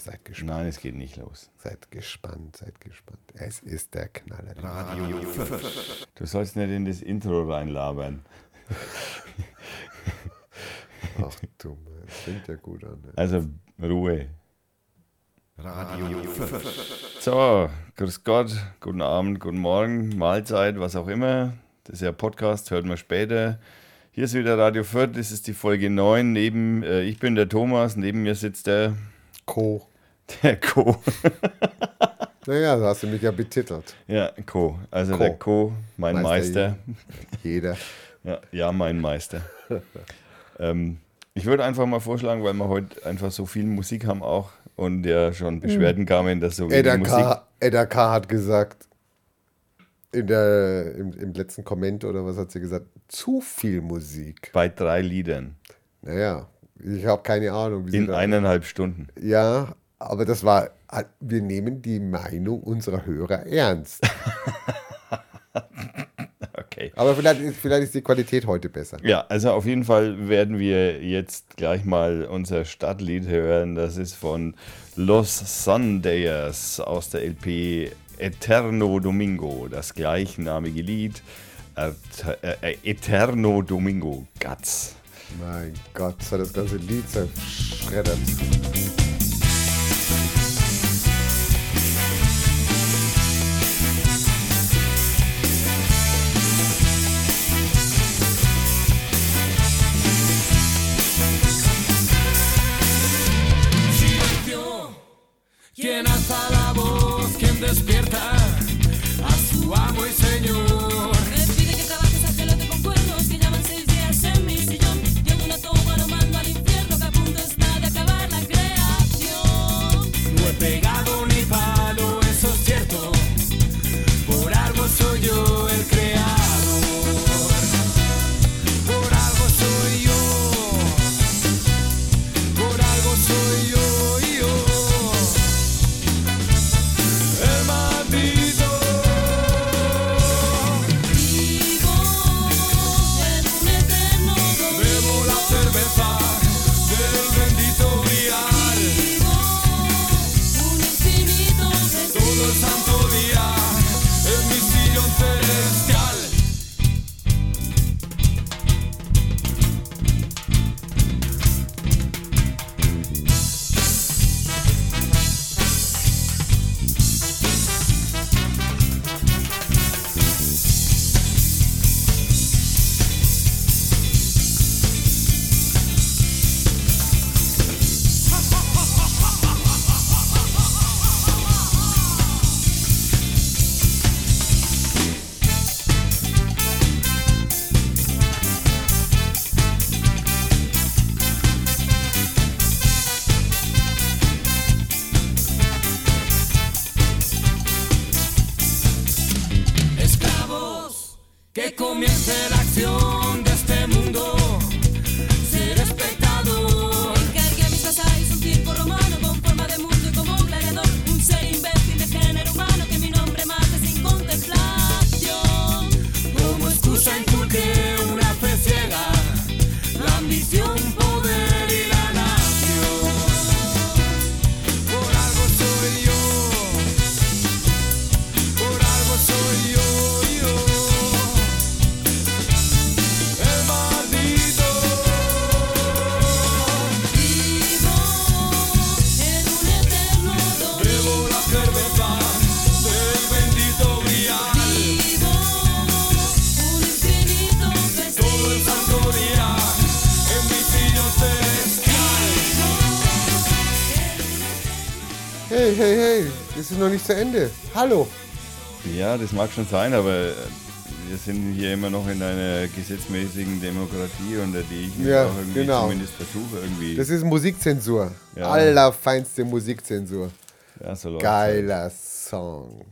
seid gespannt. Nein, es geht nicht los. Seid gespannt, seid gespannt. Es ist der Knaller. Radio Du sollst nicht in das Intro reinlabern. Ach du, Mann, das fängt ja gut an. Ne? Also Ruhe. Radio So, grüß Gott, guten Abend, guten Morgen, Mahlzeit, was auch immer. Das ist ja Podcast, hört man später. Hier ist wieder Radio Fürth, das ist die Folge 9. Neben, äh, ich bin der Thomas, neben mir sitzt der Co. Der Co. naja, da hast du mich ja betitelt. Ja, Co. Also Co. der Co, mein Meister. Meister. Jeder. ja, ja, mein Meister. ähm, ich würde einfach mal vorschlagen, weil wir heute einfach so viel Musik haben auch und ja schon Beschwerden kamen, dass so Edda Musik... K, Edda K. hat gesagt, in der, im, im letzten Comment oder was hat sie gesagt? Zu viel Musik. Bei drei Liedern. Naja, ich habe keine Ahnung. in eineinhalb Stunden. Ja, aber das war, wir nehmen die Meinung unserer Hörer ernst. okay. Aber vielleicht, vielleicht ist die Qualität heute besser. Ja, also auf jeden Fall werden wir jetzt gleich mal unser Stadtlied hören. Das ist von Los Sundays aus der LP Eterno Domingo, das gleichnamige Lied. Äh, äh, Eterno Domingo, Guts. Mein Gott, hat das ganze Lied zerschreddert. ¿Quién alza la voz? ¿Quién despierta a su amo y señor? Noch nicht zu Ende. Hallo. Ja, das mag schon sein, aber wir sind hier immer noch in einer gesetzmäßigen Demokratie, unter die ich mich Ja, auch irgendwie genau. zumindest versuche irgendwie. Das ist Musikzensur. Ja. Allerfeinste Musikzensur. ja, so Geiler Song.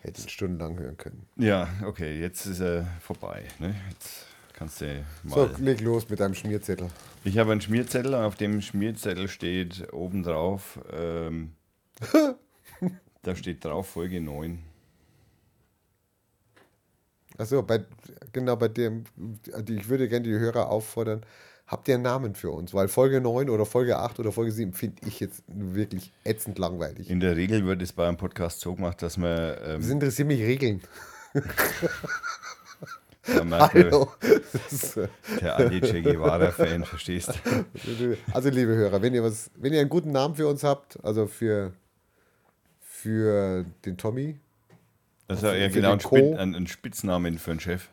Hätte ich stundenlang hören können. halt. Ja, okay, jetzt ist er vorbei. Ne? Jetzt kannst du mal. So, leg los mit deinem Schmierzettel. Ich habe einen Schmierzettel, auf dem Schmierzettel steht obendrauf, ähm, da steht drauf Folge 9. Achso, bei, genau bei dem, ich würde gerne die Hörer auffordern, habt ihr einen Namen für uns? Weil Folge 9 oder Folge 8 oder Folge 7 finde ich jetzt wirklich ätzend langweilig. In der Regel wird es bei einem Podcast so gemacht, dass man, ähm, Das interessiert mich Regeln. der, Hallo. Alte Che Guevara-Fan, verstehst Also, liebe Hörer, wenn ihr was, wenn ihr einen guten Namen für uns habt, also für, für den Tommy, Das ist ja Für genau ein, den. Spitz, ein, ein Spitznamen für einen Chef.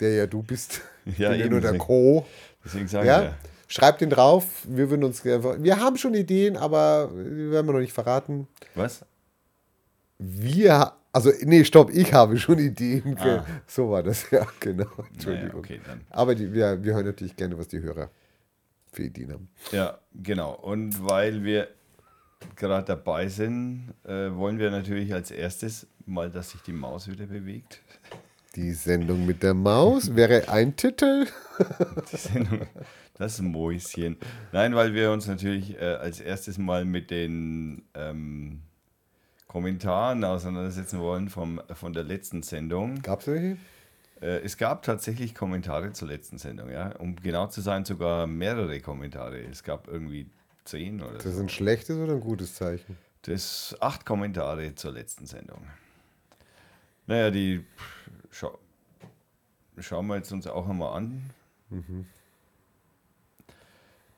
der ja du bist, Ja, ja eben, nur der deswegen- Co. Deswegen sage Ja, ich ja. schreibt ihn drauf. Wir würden uns gerne. Wir haben schon Ideen, aber die werden wir noch nicht verraten. Was? Wir, also nee, stopp, ich habe schon Ideen. Ah. So war das, ja, genau. Naja, Entschuldigung. okay, dann. Aber die, wir, wir hören natürlich gerne, was die Hörer für Ideen haben. Ja, genau. Und weil wir gerade dabei sind, äh, wollen wir natürlich als erstes mal, dass sich die Maus wieder bewegt. Die Sendung mit der Maus wäre ein Titel. Die Sendung, das Mäuschen. Nein, weil wir uns natürlich äh, als erstes mal mit den ähm, Kommentaren auseinandersetzen wollen vom, von der letzten Sendung. Gab es welche? Äh, es gab tatsächlich Kommentare zur letzten Sendung, ja. Um genau zu sein, sogar mehrere Kommentare. Es gab irgendwie zehn oder Das so. ist ein schlechtes oder ein gutes Zeichen? Das acht Kommentare zur letzten Sendung. Naja, die schau, schauen wir jetzt uns auch einmal an.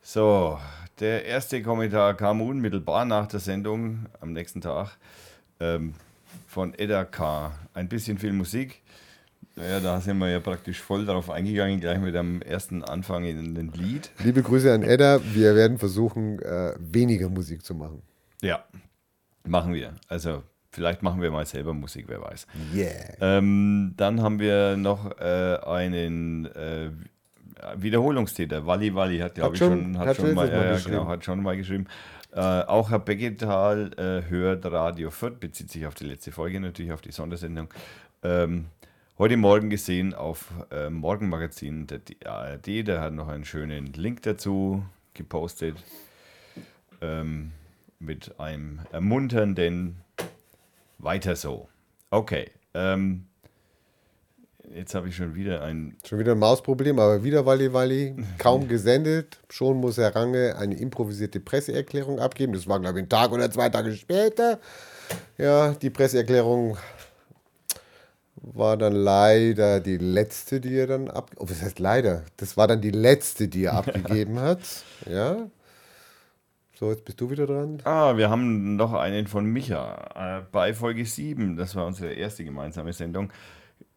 So, der erste Kommentar kam unmittelbar nach der Sendung am nächsten Tag ähm, von Edda K. Ein bisschen viel Musik. Naja, da sind wir ja praktisch voll darauf eingegangen, gleich mit dem ersten Anfang in den Lied. Liebe Grüße an Edda. Wir werden versuchen, äh, weniger Musik zu machen. Ja, machen wir. Also vielleicht machen wir mal selber Musik, wer weiß. Yeah. Ähm, dann haben wir noch äh, einen äh, Wiederholungstäter. Walli Walli hat, glaube ich, schon- hat hat schon mal, Mal genau, hat schon mal geschrieben. Äh, auch Herr Becketal äh, hört Radio Fürth, bezieht sich auf die letzte Folge, natürlich auf die Sondersendung. Ähm, heute Morgen gesehen auf äh, Morgenmagazin der ARD, der hat noch einen schönen Link dazu gepostet. Ähm, mit einem ermunternden weiter so. Okay. Ähm, jetzt habe ich schon wieder ein. Schon wieder ein Mausproblem, aber wieder Walli Walli. Kaum gesendet. Schon muss Herr Range eine improvisierte Presseerklärung abgeben. Das war, glaube ich, ein Tag oder zwei Tage später. Ja, die Presseerklärung war dann leider die letzte, die er dann ab. Oh, was heißt leider? Das war dann die letzte, die er abgegeben hat. Ja. So, jetzt bist du wieder dran. Ah, wir haben noch einen von Micha. Äh, bei Folge 7, das war unsere erste gemeinsame Sendung,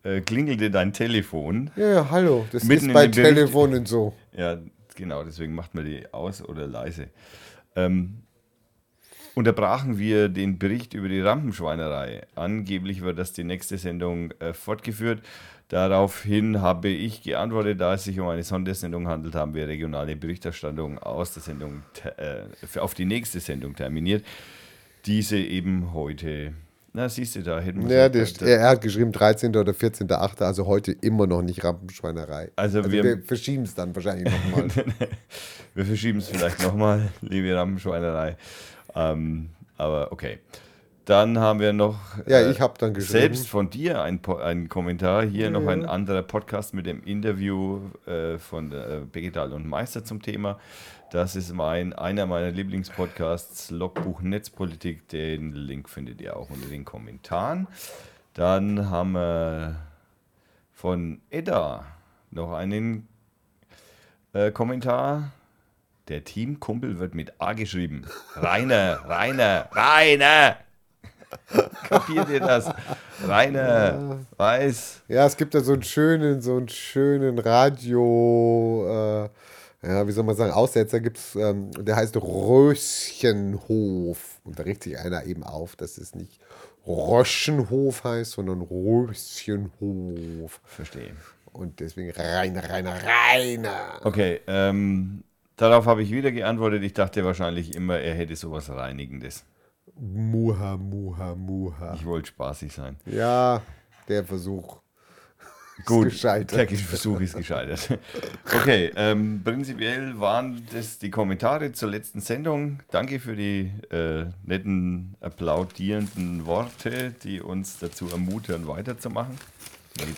äh, klingelte dein Telefon. Ja, ja, hallo. Das Mitten ist bei Telefonen so. Ja, genau, deswegen macht man die aus oder leise. Ähm, unterbrachen wir den Bericht über die Rampenschweinerei. Angeblich wird das die nächste Sendung äh, fortgeführt. Daraufhin habe ich geantwortet, da es sich um eine Sondersendung handelt, haben wir regionale Berichterstattung aus der Sendung äh, auf die nächste Sendung terminiert. Diese eben heute. Na, siehst du, da hätten wir Ja, der, da- er hat geschrieben 13. oder 14.8., also heute immer noch nicht Rampenschweinerei. Also wir, wir- verschieben es dann wahrscheinlich nochmal. Wir verschieben es vielleicht nochmal, liebe Rampenschweinerei. Ähm, aber okay. Dann haben wir noch Ja, ich hab dann geschrieben. selbst von dir ein, Po- ein Kommentar. Hier noch ein anderer Podcast mit dem Interview äh, von äh, Begetal und Meister zum Thema. Das ist mein, einer meiner Lieblingspodcasts, Logbuch Netzpolitik. Den Link findet ihr auch unter den Kommentaren. Dann haben wir von Edda noch einen äh, Kommentar. Der Teamkumpel wird mit A geschrieben. Rainer, Rainer, Rainer! Kapiert ihr das? Rainer, weiß. ja, es gibt da so einen schönen, so einen schönen Radio, äh, ja, wie soll man sagen, Aussetzer gibt es, ähm, der heißt Röschenhof. Und da regt sich einer eben auf, dass es nicht Röschenhof heißt, sondern Röschenhof. Verstehe. Und deswegen Rainer, Rainer, Rainer. Okay, ähm, darauf habe ich wieder geantwortet. Ich dachte wahrscheinlich immer, er hätte sowas Reinigendes. Muha, muha, muha. Ich wollte spaßig sein. Ja, der Versuch. Gut, gescheitert. der Versuch ist gescheitert. Okay, ähm, prinzipiell waren das die Kommentare zur letzten Sendung. Danke für die äh, netten, applaudierenden Worte, die uns dazu ermutigen, weiterzumachen.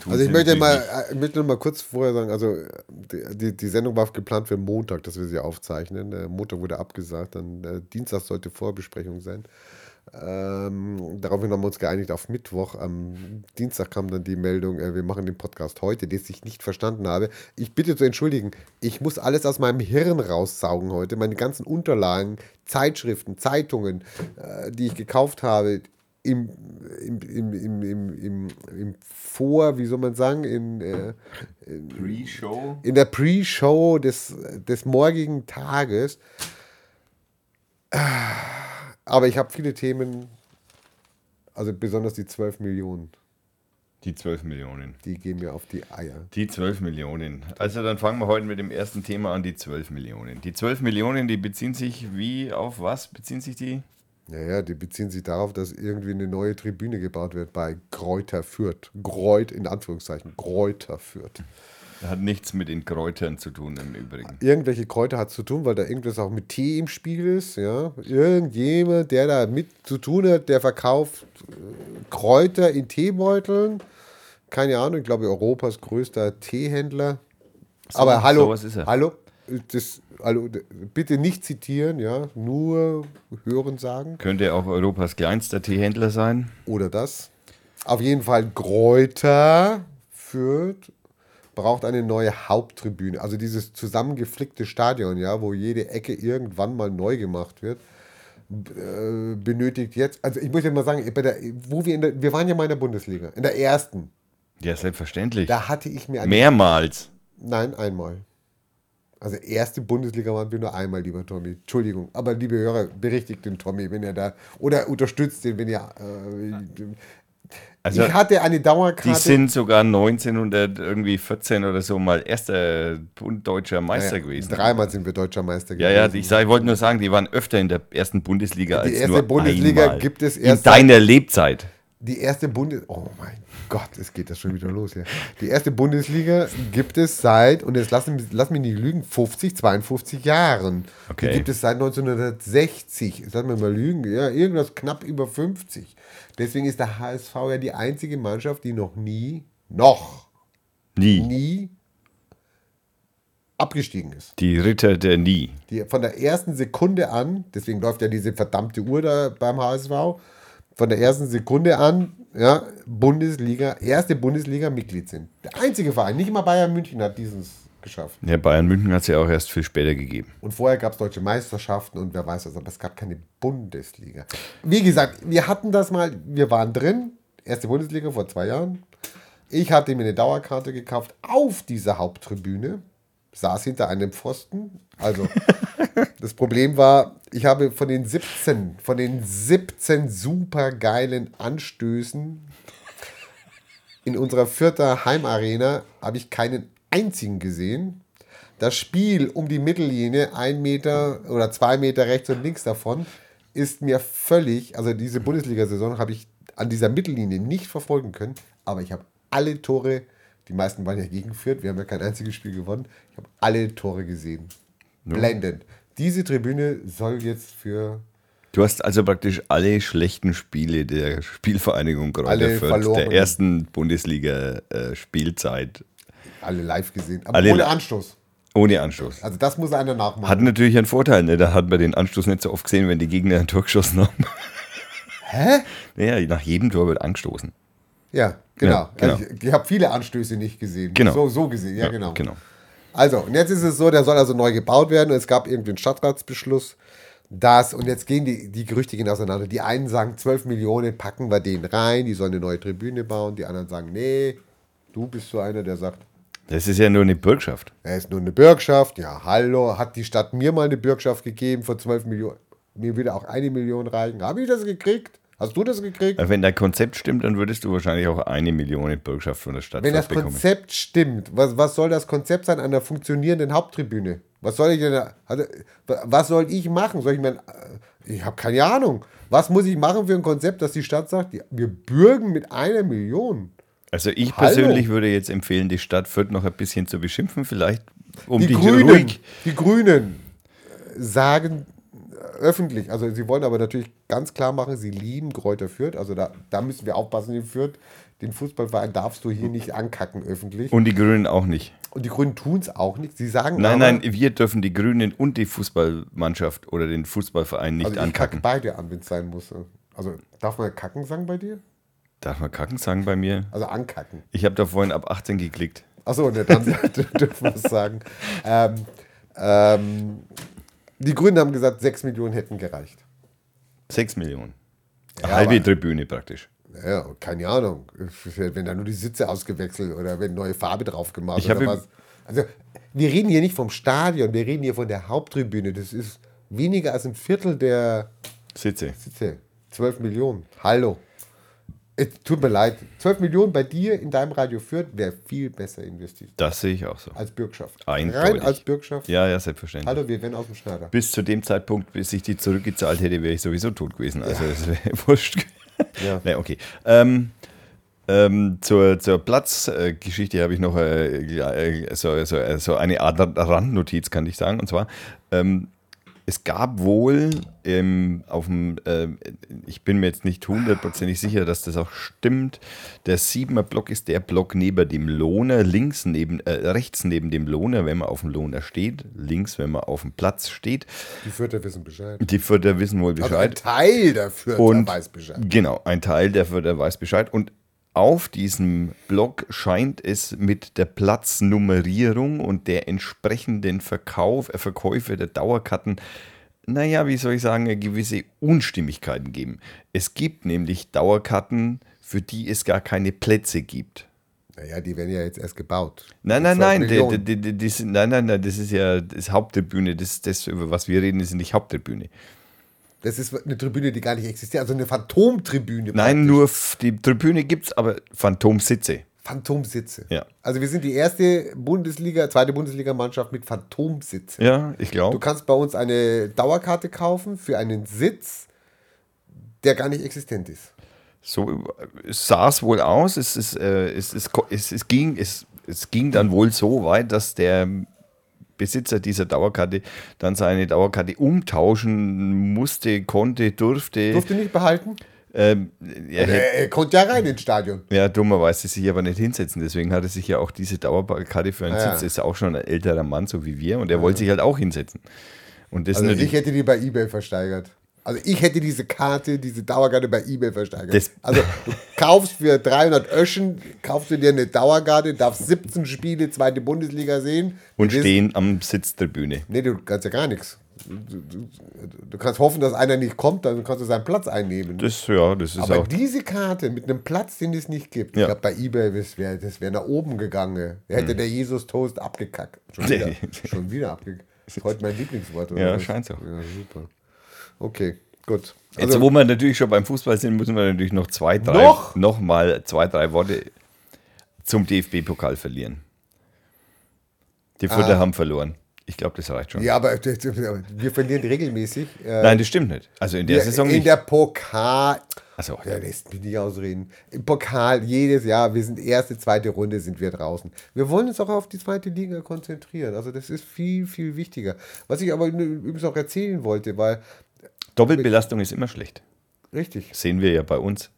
Also ich möchte mal, äh, ich möchte mal kurz vorher sagen, also die, die, Sendung war geplant für Montag, dass wir sie aufzeichnen. Montag wurde abgesagt, dann äh, Dienstag sollte Vorbesprechung sein. Ähm, daraufhin haben wir uns geeinigt auf Mittwoch. Am Dienstag kam dann die Meldung, äh, wir machen den Podcast heute, den ich nicht verstanden habe. Ich bitte zu entschuldigen, ich muss alles aus meinem Hirn raussaugen heute. Meine ganzen Unterlagen, Zeitschriften, Zeitungen, äh, die ich gekauft habe, im, im, im, im, im, im, im Vor, wie soll man sagen, in, äh, Pre-Show. in der Pre-Show des, des morgigen Tages. Aber ich habe viele Themen, also besonders die 12 Millionen, Die 12 Millionen. die gehen mir auf die Eier. Die 12 Millionen. Also dann fangen wir heute mit dem ersten Thema an, die 12 Millionen. Die 12 Millionen, die beziehen sich wie auf was beziehen sich die? Naja, die beziehen sich darauf, dass irgendwie eine neue Tribüne gebaut wird bei Kräuter Fürth. Kreut in Anführungszeichen, Kräuter Fürth. Hat nichts mit den Kräutern zu tun im Übrigen. irgendwelche Kräuter hat zu tun, weil da irgendwas auch mit Tee im Spiel ist. Ja? Irgendjemand, der da mit zu tun hat, der verkauft äh, Kräuter in Teebeuteln. Keine Ahnung, ich glaube Europas größter Teehändler. Aber hallo, er. hallo, das, hallo, d- bitte nicht zitieren, ja, nur hören sagen Könnte auch Europas kleinster Teehändler sein. oder das. Auf jeden Fall Gräuter führt, braucht eine neue Haupttribüne. Also dieses zusammengeflickte Stadion, ja, wo jede Ecke irgendwann mal neu gemacht wird, äh, benötigt jetzt, also ich muss ja mal sagen, der, wo wir in der, wir waren ja mal in der Bundesliga, in der ersten, Ja, selbstverständlich. da hatte ich mir Mehrmals. nein, einmal. Also erste Bundesliga waren wir nur einmal, lieber Tommy. Entschuldigung. Aber liebe Hörer, berichtigt den Tommy, wenn er da, oder unterstützt den, wenn ihr, äh, Also ich hatte eine die Dauerkarte. sind sogar 1914 oder so mal erster deutscher Meister Ja, gewesen. Dreimal sind wir deutscher Meister Ja, ja, ich, ich wollte nur sagen, die waren öfter in der ersten Bundesliga Die als erste nur Bundesliga einmal. gibt es in erst deiner Lebzeit. Die erste Bundes... Oh mein Gott, es geht das schon wieder los hier. Die erste Bundesliga gibt es seit, und jetzt lass, mich- lass mich nicht lügen, 50, 52 Jahren. Okay. Die gibt es seit 1960. Jetzt lass mich mal lügen. Ja, irgendwas knapp über 50. Deswegen ist der HSV ja die einzige Mannschaft, die noch nie, noch Nie. nie abgestiegen ist. Die Ritter der Nie. die von der ersten Sekunde an, deswegen läuft ja diese verdammte Uhr da beim HSV, von der ersten Sekunde an, ja, Bundesliga, erste Bundesliga-Mitglied sind. Der einzige Verein, nicht mal Bayern München hat dieses geschafft. Ja, Bayern München hat es ja auch erst viel später gegeben. Und vorher gab es deutsche Meisterschaften und wer weiß was, aber es gab keine Bundesliga. Wie gesagt, wir hatten das mal, wir waren drin, erste Bundesliga vor zwei Jahren. Ich hatte mir eine Dauerkarte gekauft auf dieser Haupttribüne, saß hinter einem Pfosten. Also das Problem war, ich habe von den 17, von den 17 super geilen Anstößen in unserer vierter Heimarena habe ich keinen einzigen gesehen. Das Spiel um die Mittellinie, ein Meter oder zwei Meter rechts und links davon, ist mir völlig, also diese Bundesliga-Saison habe ich an dieser Mittellinie nicht verfolgen können, aber ich habe alle Tore, die meisten waren ja gegenführt, wir haben ja kein einziges Spiel gewonnen, ich habe alle Tore gesehen. Blendend. Diese Tribüne soll jetzt für Du hast also praktisch alle schlechten Spiele der Spielvereinigung Kräuter Fürth, der ersten Bundesliga-Spielzeit alle live gesehen, aber Alle ohne Anstoß. ohne Anstoß. Also das muss einer nachmachen. Hat natürlich einen Vorteil, ne? da hat man den Anstoß nicht so oft gesehen, wenn die Gegner ein Tor geschossen haben. Hä? Naja, nach jedem Tor wird angestoßen. Ja, genau. Ja, genau. Also ich ich habe viele Anstöße nicht gesehen. Genau. So, so gesehen, ja, genau. genau. Also, und jetzt ist es so, der soll also neu gebaut werden. Und es gab irgendwie einen Stadtratsbeschluss, dass, und jetzt gehen die, die Gerüchte gehen auseinander. Die einen sagen, 12 Millionen packen wir den rein, die sollen eine neue Tribüne bauen. Die anderen sagen, nee, du bist so einer, der sagt, Das ist ja nur eine Bürgschaft. er ist nur eine Bürgschaft. Ja, hallo, hat die Stadt mir mal eine Bürgschaft gegeben von 12 Millionen. Mir würde auch eine Million reichen. Habe ich das gekriegt? Hast du das gekriegt? Wenn dein Konzept stimmt, dann würdest du wahrscheinlich auch eine Million Bürgschaft von der Stadt Wenn das bekommen. Konzept stimmt, was, was soll das Konzept sein einer funktionierenden Haupttribüne? Was soll ich denn, da- also, was soll ich machen? Soll ich mein, äh, ich habe keine Ahnung. Was muss ich machen für ein Konzept, dass die Stadt sagt, wir bürgen mit einer Million? Also ich Hallo. persönlich würde jetzt empfehlen, die Stadt Fürth noch ein bisschen zu beschimpfen, vielleicht um Die dich Grünen, ruhig. die Grünen äh, sagen, öffentlich. Also sie wollen aber natürlich ganz klar machen, sie lieben Kräuter Fürth. Also da, da müssen wir aufpassen in Fürth. Den Fußballverein darfst du hier nicht ankacken öffentlich. Und die Grünen auch nicht. Und die Grünen tun es auch nicht. Sie sagen Nein, aber, nein, wir dürfen die Grünen und die Fußballmannschaft oder den Fußballverein nicht also ich kacke ankacken. beide an, wenn es sein muss. Also darf man kacken sagen bei dir? Darf man kacken sagen bei mir? Also ankacken. Ich habe da vorhin ab 18 geklickt. Achso, ne, dann dürfen wir es sagen. Ähm, ähm, die Grünen haben gesagt, 6 Millionen hätten gereicht. 6 Millionen. Eine Ja, halbe Tribüne praktisch. Ja, keine Ahnung. Wenn da nur die Sitze ausgewechselt oder wenn neue Farbe drauf gemacht Ich oder was. Also, wir reden hier nicht vom Stadion, wir reden hier von der Haupttribüne. Das ist weniger als ein Viertel der Sitze. Sitze. 12 Millionen. Hallo. Es tut mir leid. 12 Millionen bei dir in deinem Radio Fürth wäre viel besser investiert. Das sehe ich auch so. Als Bürgschaft. Eindeutig. Rein als Bürgschaft. Ja, ja, selbstverständlich. Hallo, wir werden aus dem Schneider. Bis zu dem Zeitpunkt, bis ich die zurückgezahlt hätte, wäre ich sowieso tot gewesen. Also das wäre wurscht. Ja. Nee, okay. Ähm, ähm, zur, zur Platzgeschichte habe ich noch äh, äh, so, so, äh, so eine Art Randnotiz, kann ich sagen. Und zwar, ähm, es gab wohl ähm, auf dem, äh, ich bin mir jetzt nicht hundertprozentig sicher, dass das auch stimmt. Der Siebener Block ist der Block neben dem Lohner, links neben, äh, rechts neben dem Lohner, wenn man auf dem Lohner steht, links, wenn man auf dem Platz steht. Die Fürther wissen Bescheid. Die Fürther wissen wohl Also ein Bescheid. Teil der Fürther und weiß Bescheid. Genau, ein Teil der Fürther weiß Bescheid. Und auf diesem Block scheint es mit der Platznummerierung und der entsprechenden Verkauf, äh, Verkäufe der Dauerkarten, naja, wie soll ich sagen, gewisse Unstimmigkeiten geben. Es gibt nämlich Dauerkarten, für die es gar keine Plätze gibt. Naja, die werden ja jetzt erst gebaut. Nein, nein, 12 nein, die, die, die sind, nein, nein, nein, das ist ja das Haupttribüne. Das, das, über was wir reden, ist nicht Haupttribüne. Das ist eine Tribüne, die gar nicht existiert. Also eine Phantomtribüne. Nein, nur die Tribüne gibt es, aber Phantomsitze. Phantomsitze. Ja. Also wir sind die erste Bundesliga, zweite Bundesligamannschaft mit Phantomsitze. Ja, ich Du glaube. kannst bei uns eine Dauerkarte kaufen für einen Sitz, der gar nicht existent ist. So sah es wohl aus. Es, ist, äh, es, es, ko- es, es, ging, es, es ging dann wohl so weit, dass der Besitzer dieser Dauerkarte dann seine Dauerkarte umtauschen musste, konnte, durfte. Durfte nicht behalten. Ähm, er hätte, Er, er konnte ja rein ins Stadion. ja, dummerweise sich aber nicht hinsetzen. Deswegen hat er sich ja auch diese Dauerkarte für einen Ah, ja. Sitz. Ist auch schon ein älterer Mann, so wie wir. Und er wollte sich halt auch hinsetzen. Und das Also ich hätte die bei Ebay versteigert. Also ich hätte diese Karte, diese Dauerkarte bei Ebay versteigert. Das- also du kaufst für 300 Öschen, kaufst du dir eine Dauerkarte, darfst 17 Spiele zweite Bundesliga sehen. und stehen am Sitztribüne. Nee, du kannst ja gar nichts. Du, du, du kannst hoffen, dass einer nicht kommt, dann kannst du seinen Platz einnehmen. Das, ja, das ist Aber auch. diese Karte mit einem Platz, den es nicht gibt, Ja. ich glaube bei Ebay, das wäre das wär nach oben gegangen. Da hätte der Jesus-Toast abgekackt. Schon wieder, schon wieder abgekackt. Das ist heute mein Lieblingswort. Oder Ja, scheint so. Ja, super. Okay, gut. Jetzt, Also, wo wir natürlich schon beim Fußball sind, müssen wir natürlich noch zwei, drei, Noch? noch mal zwei, drei Worte zum DFB-Pokal verlieren. Die Fürther haben verloren. Ich glaube, das reicht schon. Ah. ja, aber wir verlieren regelmäßig. Äh, Nein, das stimmt nicht. Also in der wir- Saison in nicht. der Pokal. Achso, Ja, lässt mich nicht ausreden. Im Pokal jedes Jahr, wir sind erste, zweite Runde, sind wir draußen. Wir wollen uns auch auf die zweite Liga konzentrieren. Also das ist viel, viel wichtiger. Was ich aber übrigens auch erzählen wollte, weil, Doppelbelastung ist immer schlecht. richtig, Sehen wir ja bei uns.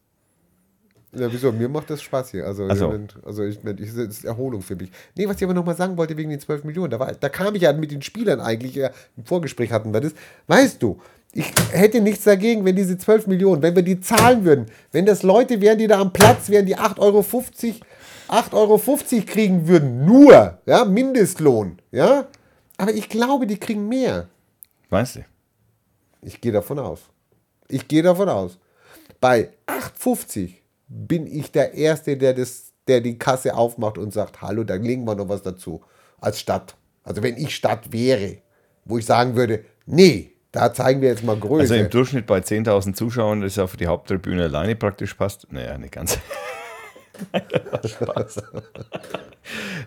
ja, wieso, mir macht das Spaß hier. Also, Ach so. ich mein, also ich, ich, das ist Erholung für mich. Nee, was ich aber nochmal sagen wollte wegen den 12 Millionen, da, war, da kam ich ja mit den Spielern eigentlich, ja, im Vorgespräch hatten wir das. Weißt du, ich hätte nichts dagegen, wenn diese 12 Millionen, wenn wir die zahlen würden, wenn das Leute wären, die da am Platz wären, die 8,50 Euro 8,50 Euro kriegen würden, nur, ja, Mindestlohn, ja. Aber ich glaube, die kriegen mehr. Weißt du? Ich gehe davon aus. Ich gehe davon aus. Bei 8,50 bin ich der Erste, der, das, der die Kasse aufmacht und sagt, hallo, da legen wir noch was dazu. Als Stadt. Also wenn ich Stadt wäre, wo ich sagen würde, nee, da zeigen wir jetzt mal Größe. Also im Durchschnitt bei 10.000 Zuschauern, das auf die Haupttribüne alleine praktisch passt. Naja, nicht ganz. Spaß.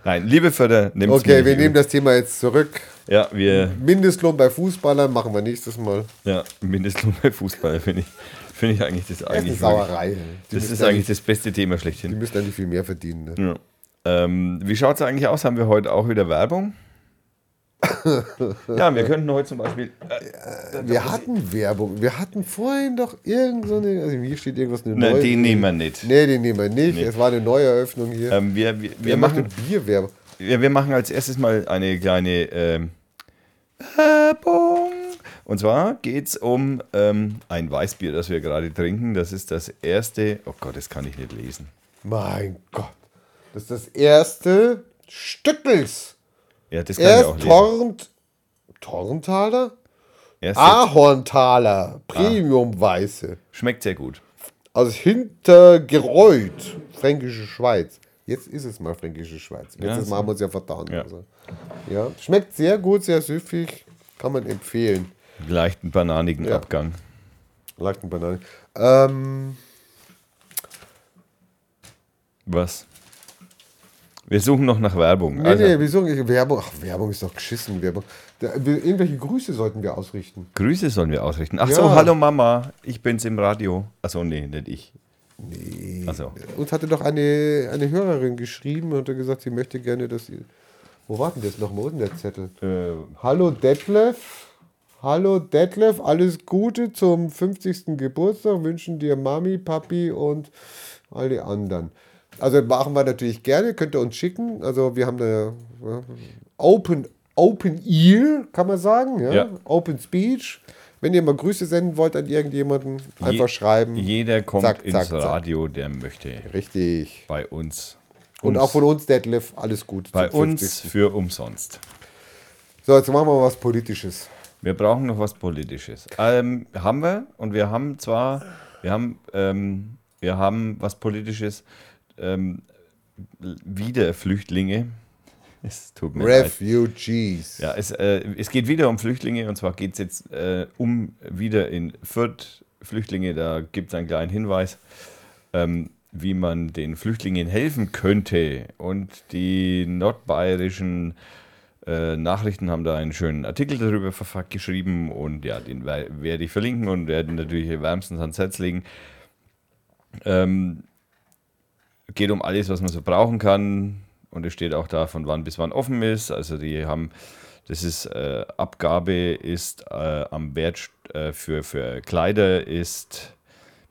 Nein, liebe Förder, nehmt okay, wir nehmen das Thema jetzt zurück. Ja, wir, Mindestlohn bei Fußballern machen wir nächstes Mal. ja, Mindestlohn bei Fußball finde ich, finde ich eigentlich das Das ist eine eigentlich. Sauerei. Die Das ist eigentlich das beste Thema Die schlechthin. müssen eigentlich viel mehr verdienen. Ne? Ja. Ähm, wie schaut es eigentlich aus? Haben wir heute auch wieder Werbung? Ja, wir könnten heute zum Beispiel. Äh, Wir hatten Werbung. Wir hatten vorhin doch irgend so eine. Also hier steht irgendwas eine ne, neue. den nehmen wir nicht. Nee, den nehmen wir nicht. Nee. Es war eine neue Eröffnung hier. Ähm, wir, wir, wir, machen, Bierwerbung? wir, wir machen als erstes mal eine kleine ähm, Werbung. Und zwar geht es um ähm, ein Weißbier, das wir gerade trinken. Das ist das erste. Oh Gott, das kann ich nicht lesen. Mein Gott. Das ist das erste Stückels. Ja, das kann ich auch Erst lesen. Torrent. Torrenthaler? Erste, Ahorntaler. Premium Weiße. schmeckt sehr gut. Aus Hintergereuth. Fränkische Schweiz. Jetzt ist es mal Fränkische Schweiz. Letztes so. Mal haben wir es ja vertan. Ja. Also. Ja. Schmeckt sehr gut, sehr süffig. Kann man empfehlen. Leichten bananigen Ja. Abgang. Leichten Banane. Ähm, Was? Wir suchen noch nach Werbung. nee, Also, nee, wieso? Werbung. Ach, Werbung ist doch geschissen. Werbung. Da, wir- irgendwelche Grüße sollten wir ausrichten. Grüße sollen wir ausrichten. Ach Ja. so, hallo Mama, ich bin's im Radio. Achso, nee, nicht ich. Nee. Ach so. Uns hatte doch eine, eine Hörerin geschrieben und hat gesagt, sie möchte gerne, dass sie. Wo war denn das noch? Wo ist denn der Zettel? Äh, Hallo Detlef. Hallo Detlef, alles Gute zum 50. Geburtstag. Wünschen dir Mami, Papi und alle anderen. Also machen wir natürlich gerne, könnt ihr uns schicken. Also wir haben eine Open, Open Ear, kann man sagen. Ja? Ja. Open Speech. Wenn ihr mal Grüße senden wollt an irgendjemanden, einfach je- schreiben. Jeder kommt Zack, ins zack. Radio, der möchte. Richtig. Bei uns. Und auch von uns, Detlef, alles gut. Bei uns 50.. für umsonst. So, jetzt machen wir was Politisches. Wir brauchen noch was Politisches. Ähm, haben wir und wir haben zwar, wir haben, ähm, wir haben was Politisches, ähm, wieder Flüchtlinge. Es tut mir leid. Refugees. Ja, es, äh, es geht wieder um Flüchtlinge und zwar geht es jetzt äh, um wieder in Fürth Flüchtlinge. Da gibt es einen kleinen Hinweis, ähm, wie man den Flüchtlingen helfen könnte. Und die nordbayerischen äh, Nachrichten haben da einen schönen Artikel darüber geschrieben und ja, den wer- werde ich verlinken und werden natürlich wärmstens ans Herz legen. Ähm, geht um alles, was man so brauchen kann. Und es steht auch da, von wann bis wann offen ist. Also die haben, das ist, äh, Abgabe ist äh, am Wert äh, für, für Kleider ist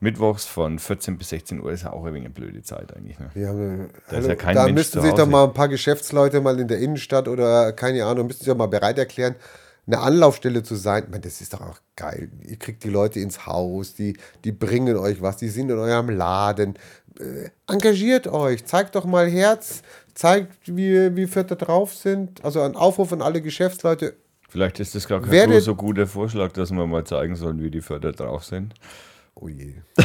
mittwochs von 14 bis 16 Uhr. ist ja auch ein wenig eine blöde Zeit eigentlich. Ne? Ja, Da ist hallo, ja kein da Mensch müssten sich doch mal ein paar Geschäftsleute mal in der Innenstadt oder keine Ahnung, müssten sich doch mal bereit erklären, eine Anlaufstelle zu sein. Meine, das ist doch auch geil. Ihr kriegt die Leute ins Haus, die, die bringen euch was, die sind in eurem Laden. Äh, engagiert euch, zeigt doch mal Herz, zeigt, wie, wie Vierter drauf sind. Also ein Aufruf an alle Geschäftsleute. Vielleicht ist das gar kein Werdet- so guter Vorschlag, dass wir mal zeigen sollen, wie die Förder drauf sind. Oh je.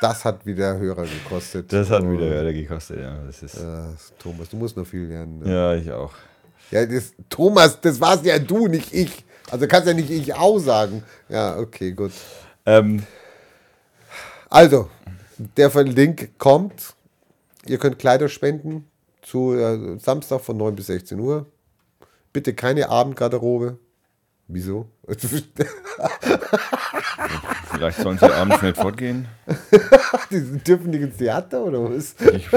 Das hat wieder Hörer gekostet. Das hat oh. wieder Wörter gekostet, ja. Das ist, Ja, Thomas, du musst noch viel lernen. Ne? ja, ich auch. Ja, das, Thomas, das warst ja du, nicht ich. Also kannst ja nicht ich auch sagen. Ja, okay, gut. Ähm, Also, der Link kommt. Ihr könnt Kleider spenden zu äh, Samstag von 9 bis 16 Uhr. Bitte keine Abendgarderobe. Wieso? vielleicht sollen sie abends nicht fortgehen. Die dürfen nicht ins Theater oder was? Ich,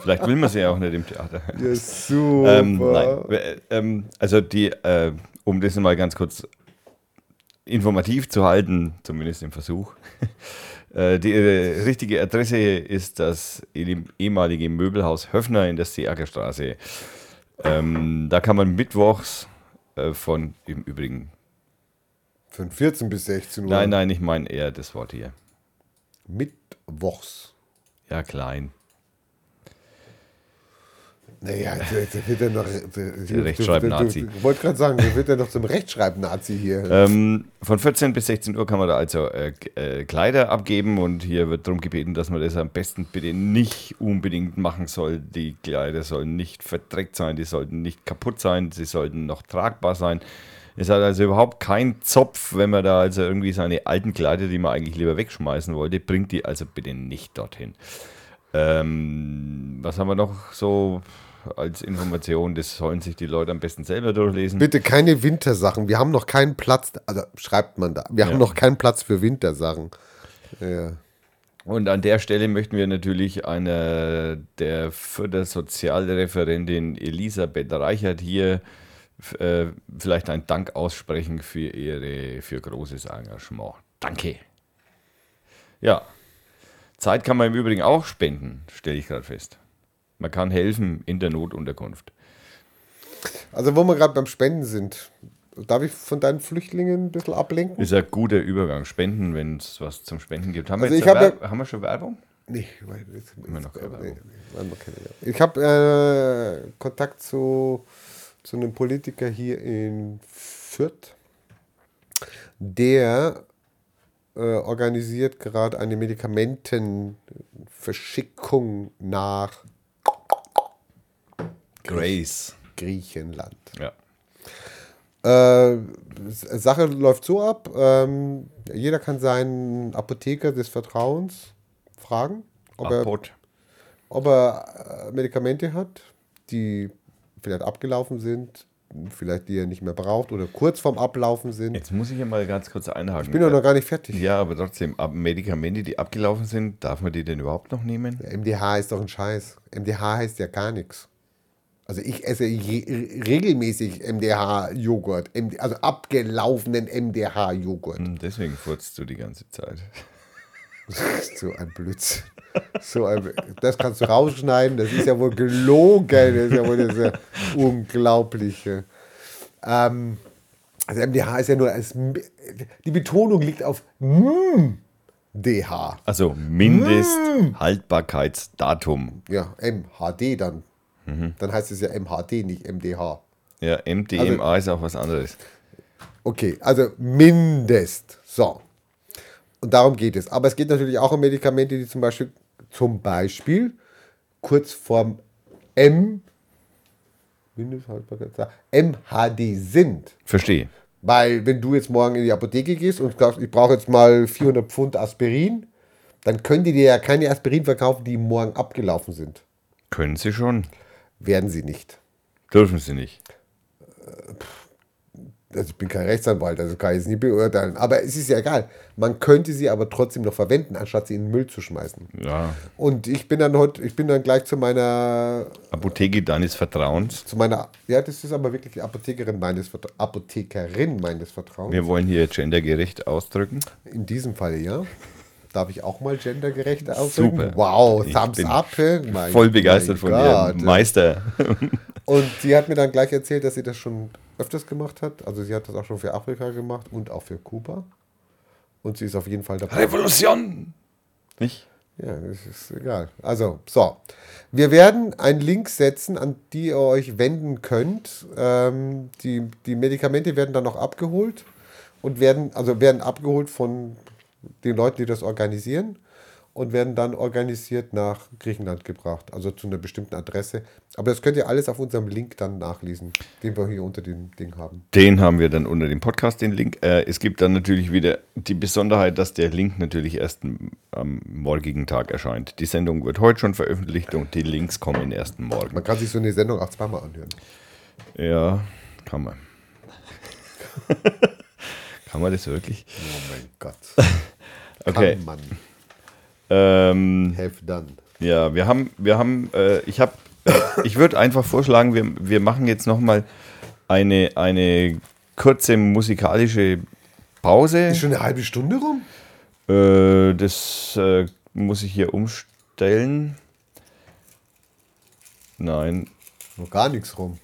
vielleicht will man sie ja auch nicht im Theater. Ja, super. Ähm, nein, äh, ähm, also die, äh, um das mal ganz kurz informativ zu halten, zumindest im Versuch. äh, die äh, richtige Adresse ist das ehem- ehemalige Möbelhaus Höfner in der Seeackerstraße. Ähm, da kann man mittwochs äh, von, im Übrigen, Von 14 bis 16 Uhr. nein, nein, ich meine eher das Wort hier. Mittwochs. Ja, klein. Naja, der, wird ja noch. Der, Rechtschreib-Nazi. Ich wollte gerade sagen, der wird ja noch zum Rechtschreib-Nazi hier. Ähm, von 14 bis 16 Uhr kann man da also äh, äh, Kleider abgeben und hier wird darum gebeten, dass man das am besten bitte nicht unbedingt machen soll. Die Kleider sollen nicht verdreckt sein, die sollten nicht kaputt sein, sie sollten noch tragbar sein. Es hat also überhaupt keinen Zopf, wenn man da also irgendwie seine alten Kleider, die man eigentlich lieber wegschmeißen wollte, bringt die also bitte nicht dorthin. Ähm, was haben wir noch so als Information? Das sollen sich die Leute am besten selber durchlesen. Bitte keine Wintersachen. Wir haben noch keinen Platz. Also schreibt man da. Wir haben Ja. noch keinen Platz für Wintersachen. Ja. Und an der Stelle möchten wir natürlich einer der Fördersozialreferentin Elisabeth Reichert hier äh, vielleicht einen Dank aussprechen für Ihre, für großes Engagement. Danke. Ja, Zeit kann man im Übrigen auch spenden, stelle ich gerade fest. Man kann helfen in der Notunterkunft. Also, wo wir gerade beim Spenden sind, darf ich von deinen Flüchtlingen ein bisschen ablenken? Ist ein guter Übergang. Spenden, wenn es was zum Spenden gibt. Haben, Also wir, hab Werb- haben wir schon Werbung? Nee, weil jetzt, Immer noch keine Werbung. Ich habe äh, Kontakt zu, zu einem Politiker hier in Fürth, der äh, organisiert gerade eine Medikamentenverschickung nach Grace. Griechenland. Ja. Äh, Sache läuft so ab, ähm, jeder kann seinen Apotheker des Vertrauens fragen, ob er Apport. ob er äh, Medikamente hat, die vielleicht abgelaufen sind, vielleicht die er nicht mehr braucht oder kurz vorm Ablaufen sind. Jetzt muss ich ja mal ganz kurz einhaken. Ich bin doch noch gar nicht fertig. Ja, aber trotzdem, Medikamente, die abgelaufen sind, darf man die denn überhaupt noch nehmen? MDH ist doch ein Scheiß. MDH heißt ja gar nichts. Also ich esse je, regelmäßig MDH-Joghurt, MD, also abgelaufenen MDH-Joghurt. Hm, Deswegen furzt du die ganze Zeit. So ein Blödsinn. So ein, das kannst du rausschneiden, das ist ja wohl gelogen, das ist ja wohl das Unglaubliche. Ähm, also MDH ist ja nur als, die Betonung liegt auf MDH. Also Mindesthaltbarkeitsdatum. Ja, MHD dann. Dann heißt es ja MHD, nicht MDH. Ja, MDMA ist auch was anderes. Okay, also Mindest. So. Und darum geht es. Aber es geht natürlich auch um Medikamente, die zum Beispiel, zum Beispiel kurz vorm M, MHD sind. Verstehe. Weil wenn du jetzt morgen in die Apotheke gehst und sagst, ich brauche jetzt mal 400 Pfund Aspirin, dann können die dir ja keine Aspirin verkaufen, die morgen abgelaufen sind. Können sie schon. Werden sie nicht. Dürfen sie nicht. also ich bin kein Rechtsanwalt, also kann ich es nie beurteilen. Aber es ist ja egal. Man könnte sie aber trotzdem noch verwenden, anstatt sie in den Müll zu schmeißen. Ja. Und ich bin dann heute, ich bin dann gleich zu meiner, Apotheke deines Vertrauens. zu meiner, ja, das ist aber wirklich die Apothekerin meines Vertra Apothekerin meines Vertrauens. Wir wollen hier gendergerecht ausdrücken. In diesem Fall ja. Darf ich auch mal gendergerecht ausdrücken? Super. Wow, Ich Thumbs bin up. hä? Mein- Voll begeistert mein von Gott. dir, Meister. Und sie hat mir dann gleich erzählt, dass sie das schon öfters gemacht hat. Also sie hat das auch schon für Afrika gemacht und auch für Kuba. Und sie ist auf jeden Fall dabei. Revolution! Nicht? Ja, das ist egal. Also, so. Wir werden einen Link setzen, an die ihr euch wenden könnt. Ähm, die, die Medikamente werden dann noch abgeholt und werden, also werden abgeholt von den Leuten, die das organisieren und werden dann organisiert nach Griechenland gebracht, also zu einer bestimmten Adresse. Aber das könnt ihr alles auf unserem Link dann nachlesen, den wir hier unter dem Ding haben. Den haben wir dann unter dem Podcast, den Link. Äh, es gibt dann natürlich wieder die Besonderheit, dass der Link natürlich erst am morgigen Tag erscheint. Die Sendung wird heute schon veröffentlicht und die Links kommen erst morgen. Man kann sich so eine Sendung auch zweimal anhören. Ja, kann man. kann man das wirklich? Oh mein Gott. Okay. Kann man. Ähm, Have done. ja, wir haben, wir haben, äh, ich habe, äh, ich würde einfach vorschlagen, wir, wir machen jetzt nochmal eine, eine kurze musikalische Pause. Ist schon eine halbe Stunde rum? Äh, das äh, muss ich hier umstellen. Nein, Noch gar nichts rum.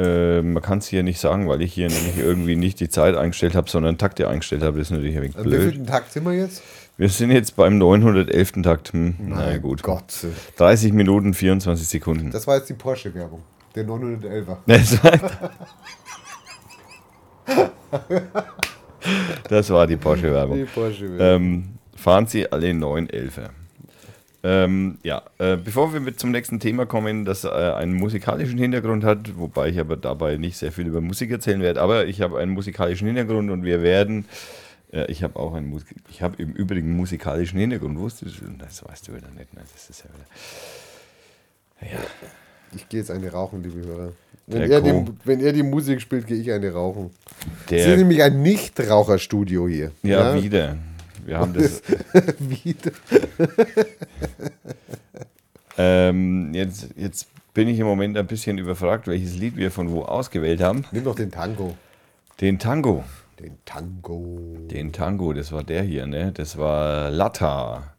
Äh, man kann es hier nicht sagen, weil ich hier nämlich irgendwie nicht die Zeit eingestellt habe, sondern Takte eingestellt habe. Das ist natürlich ein wenig An blöd. wievielten Takt sind wir jetzt? Wir sind jetzt beim 911. Takt. Hm, na gut. Gott. 30 Minuten, 24 Sekunden. Das war jetzt die Porsche-Werbung. Der 911er. Das war, das war die Porsche-Werbung. Ähm, fahren Sie alle 911er. Ähm, ja, äh, bevor wir mit zum nächsten Thema kommen, das äh, einen musikalischen Hintergrund hat, wobei ich aber dabei nicht sehr viel über Musik erzählen werde, aber ich habe einen musikalischen Hintergrund und wir werden, äh, ich habe auch einen Musik, ich habe im Übrigen einen musikalischen Hintergrund, wusstest du? Das weißt du wieder nicht, ne? das ist ja wieder. Ja, Ich gehe jetzt eine rauchen, liebe Hörer. Der Wenn er, die, wenn er die Musik spielt, gehe ich eine rauchen. Es ist der, nämlich ein Nichtraucherstudio hier. ja, wieder. Wir haben das, Wieder. Ähm, jetzt, jetzt bin ich im Moment ein bisschen überfragt, welches Lied wir von wo ausgewählt haben. Nimm doch den Tango. Den Tango. Den Tango. Den Tango, das war der hier, ne? Das war Latta.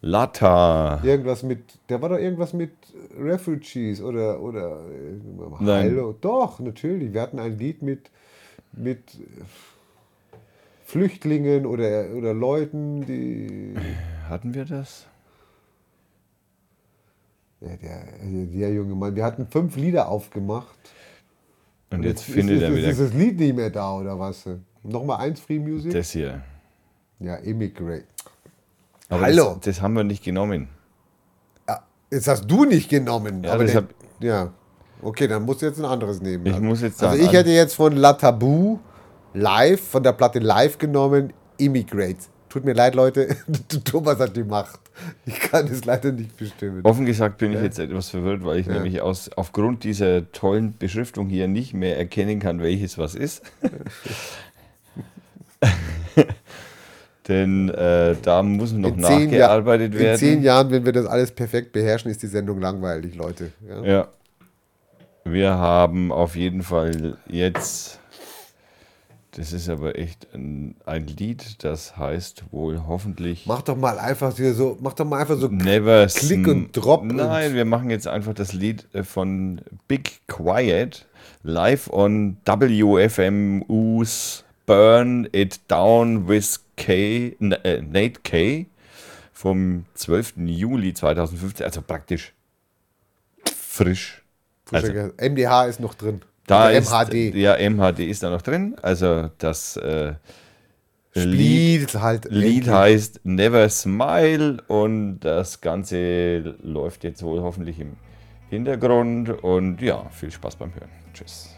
Latta. Irgendwas mit, da war doch irgendwas mit Refugees oder, oder äh, Nein. Hallo. Doch, natürlich. Wir hatten ein Lied mit, mit Flüchtlingen oder, oder Leuten, die. Hatten wir das? Ja, der, der junge Mann, wir hatten fünf Lieder aufgemacht. Und jetzt ist, findet ist, er ist, wieder Ist das Lied nicht mehr da oder was? Nochmal eins Free Music? das hier. ja, Immigrate. Aber Hallo. Das, das haben wir nicht genommen. Ja, jetzt hast du nicht genommen. Ja, aber das der, hab- ja. Okay, dann musst du jetzt ein anderes nehmen. Ich muss jetzt Also sagen, ich hätte jetzt von La Tabou live, von der Platte live genommen, Immigrate. Tut mir leid, Leute. Thomas hat die Macht. Ich kann es leider nicht bestimmen. Offen gesagt bin ich jetzt etwas verwirrt, weil ich nämlich aus, aufgrund dieser tollen Beschriftung hier nicht mehr erkennen kann, welches was ist. Denn äh, da muss noch In zehn, Jahr- nachgearbeitet in werden. zehn Jahren, wenn wir das alles perfekt beherrschen, ist die Sendung langweilig, Leute. Ja? Ja. Wir haben auf jeden Fall jetzt, das ist aber echt ein, ein Lied, das heißt wohl hoffentlich Mach doch mal einfach hier so, mach doch mal einfach so Never Klick und Drop und- Nein, wir machen jetzt einfach das Lied äh, von Big Quiet live on WFMU's Burn It Down with K, äh, Nate K vom 12. Juli 2015, also praktisch frisch. Also, MDH ist noch drin. Da Oder ist, MHD. Ja, MHD ist da noch drin. Also das äh, Lied, halt. Lied heißt Never Smile und das Ganze läuft jetzt wohl hoffentlich im Hintergrund und ja, viel Spaß beim Hören. Tschüss.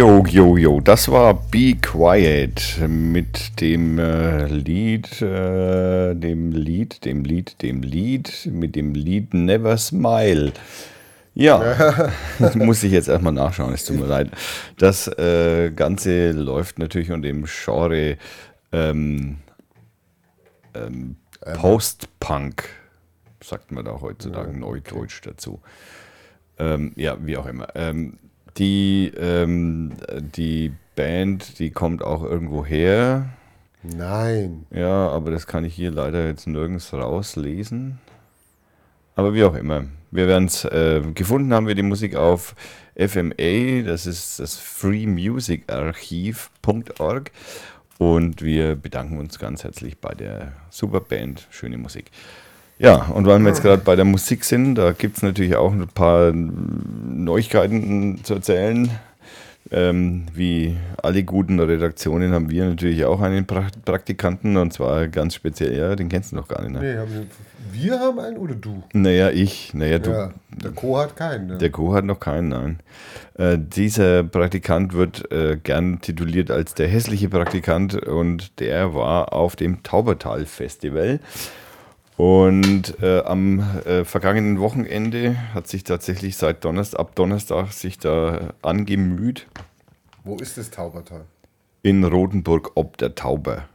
Jo, jo, jo, das war Be Quiet mit dem äh, Lied, äh, dem Lied, dem Lied, dem Lied, mit dem Lied Never Smile. Ja, muss ich jetzt erstmal nachschauen, es tut mir leid. Das äh, Ganze läuft natürlich unter dem Genre ähm, ähm, Post-Punk, sagt man da heutzutage Neudeutsch dazu. Ähm, ja, wie auch immer. Ähm, die, ähm, die Band, die kommt auch irgendwo her. Nein. Ja, aber das kann ich hier leider jetzt nirgends rauslesen. Aber wie auch immer. Wir werden es äh, gefunden haben wir die Musik auf FMA, das ist das freemusicarchiv.org und wir bedanken uns ganz herzlich bei der Superband, schöne Musik. Ja, und weil wir jetzt gerade bei der Musik sind, da gibt es natürlich auch ein paar Neuigkeiten zu erzählen. Ähm, wie alle guten Redaktionen haben wir natürlich auch einen pra Praktikanten und zwar ganz speziell, ja, den kennst du noch gar nicht. Ne? Nee, haben wir, wir haben einen oder du? Naja, ich, naja, du, Ja, der Co hat keinen. Ne? der Co hat noch keinen, nein. Äh, dieser Praktikant wird äh, gern tituliert als der hässliche Praktikant und der war auf dem Taubertal-Festival. Und äh, am äh, vergangenen Wochenende hat sich tatsächlich seit Donnerstag, ab Donnerstag sich da angemüht Wo ist das Taubertal? in Rotenburg ob der Tauber.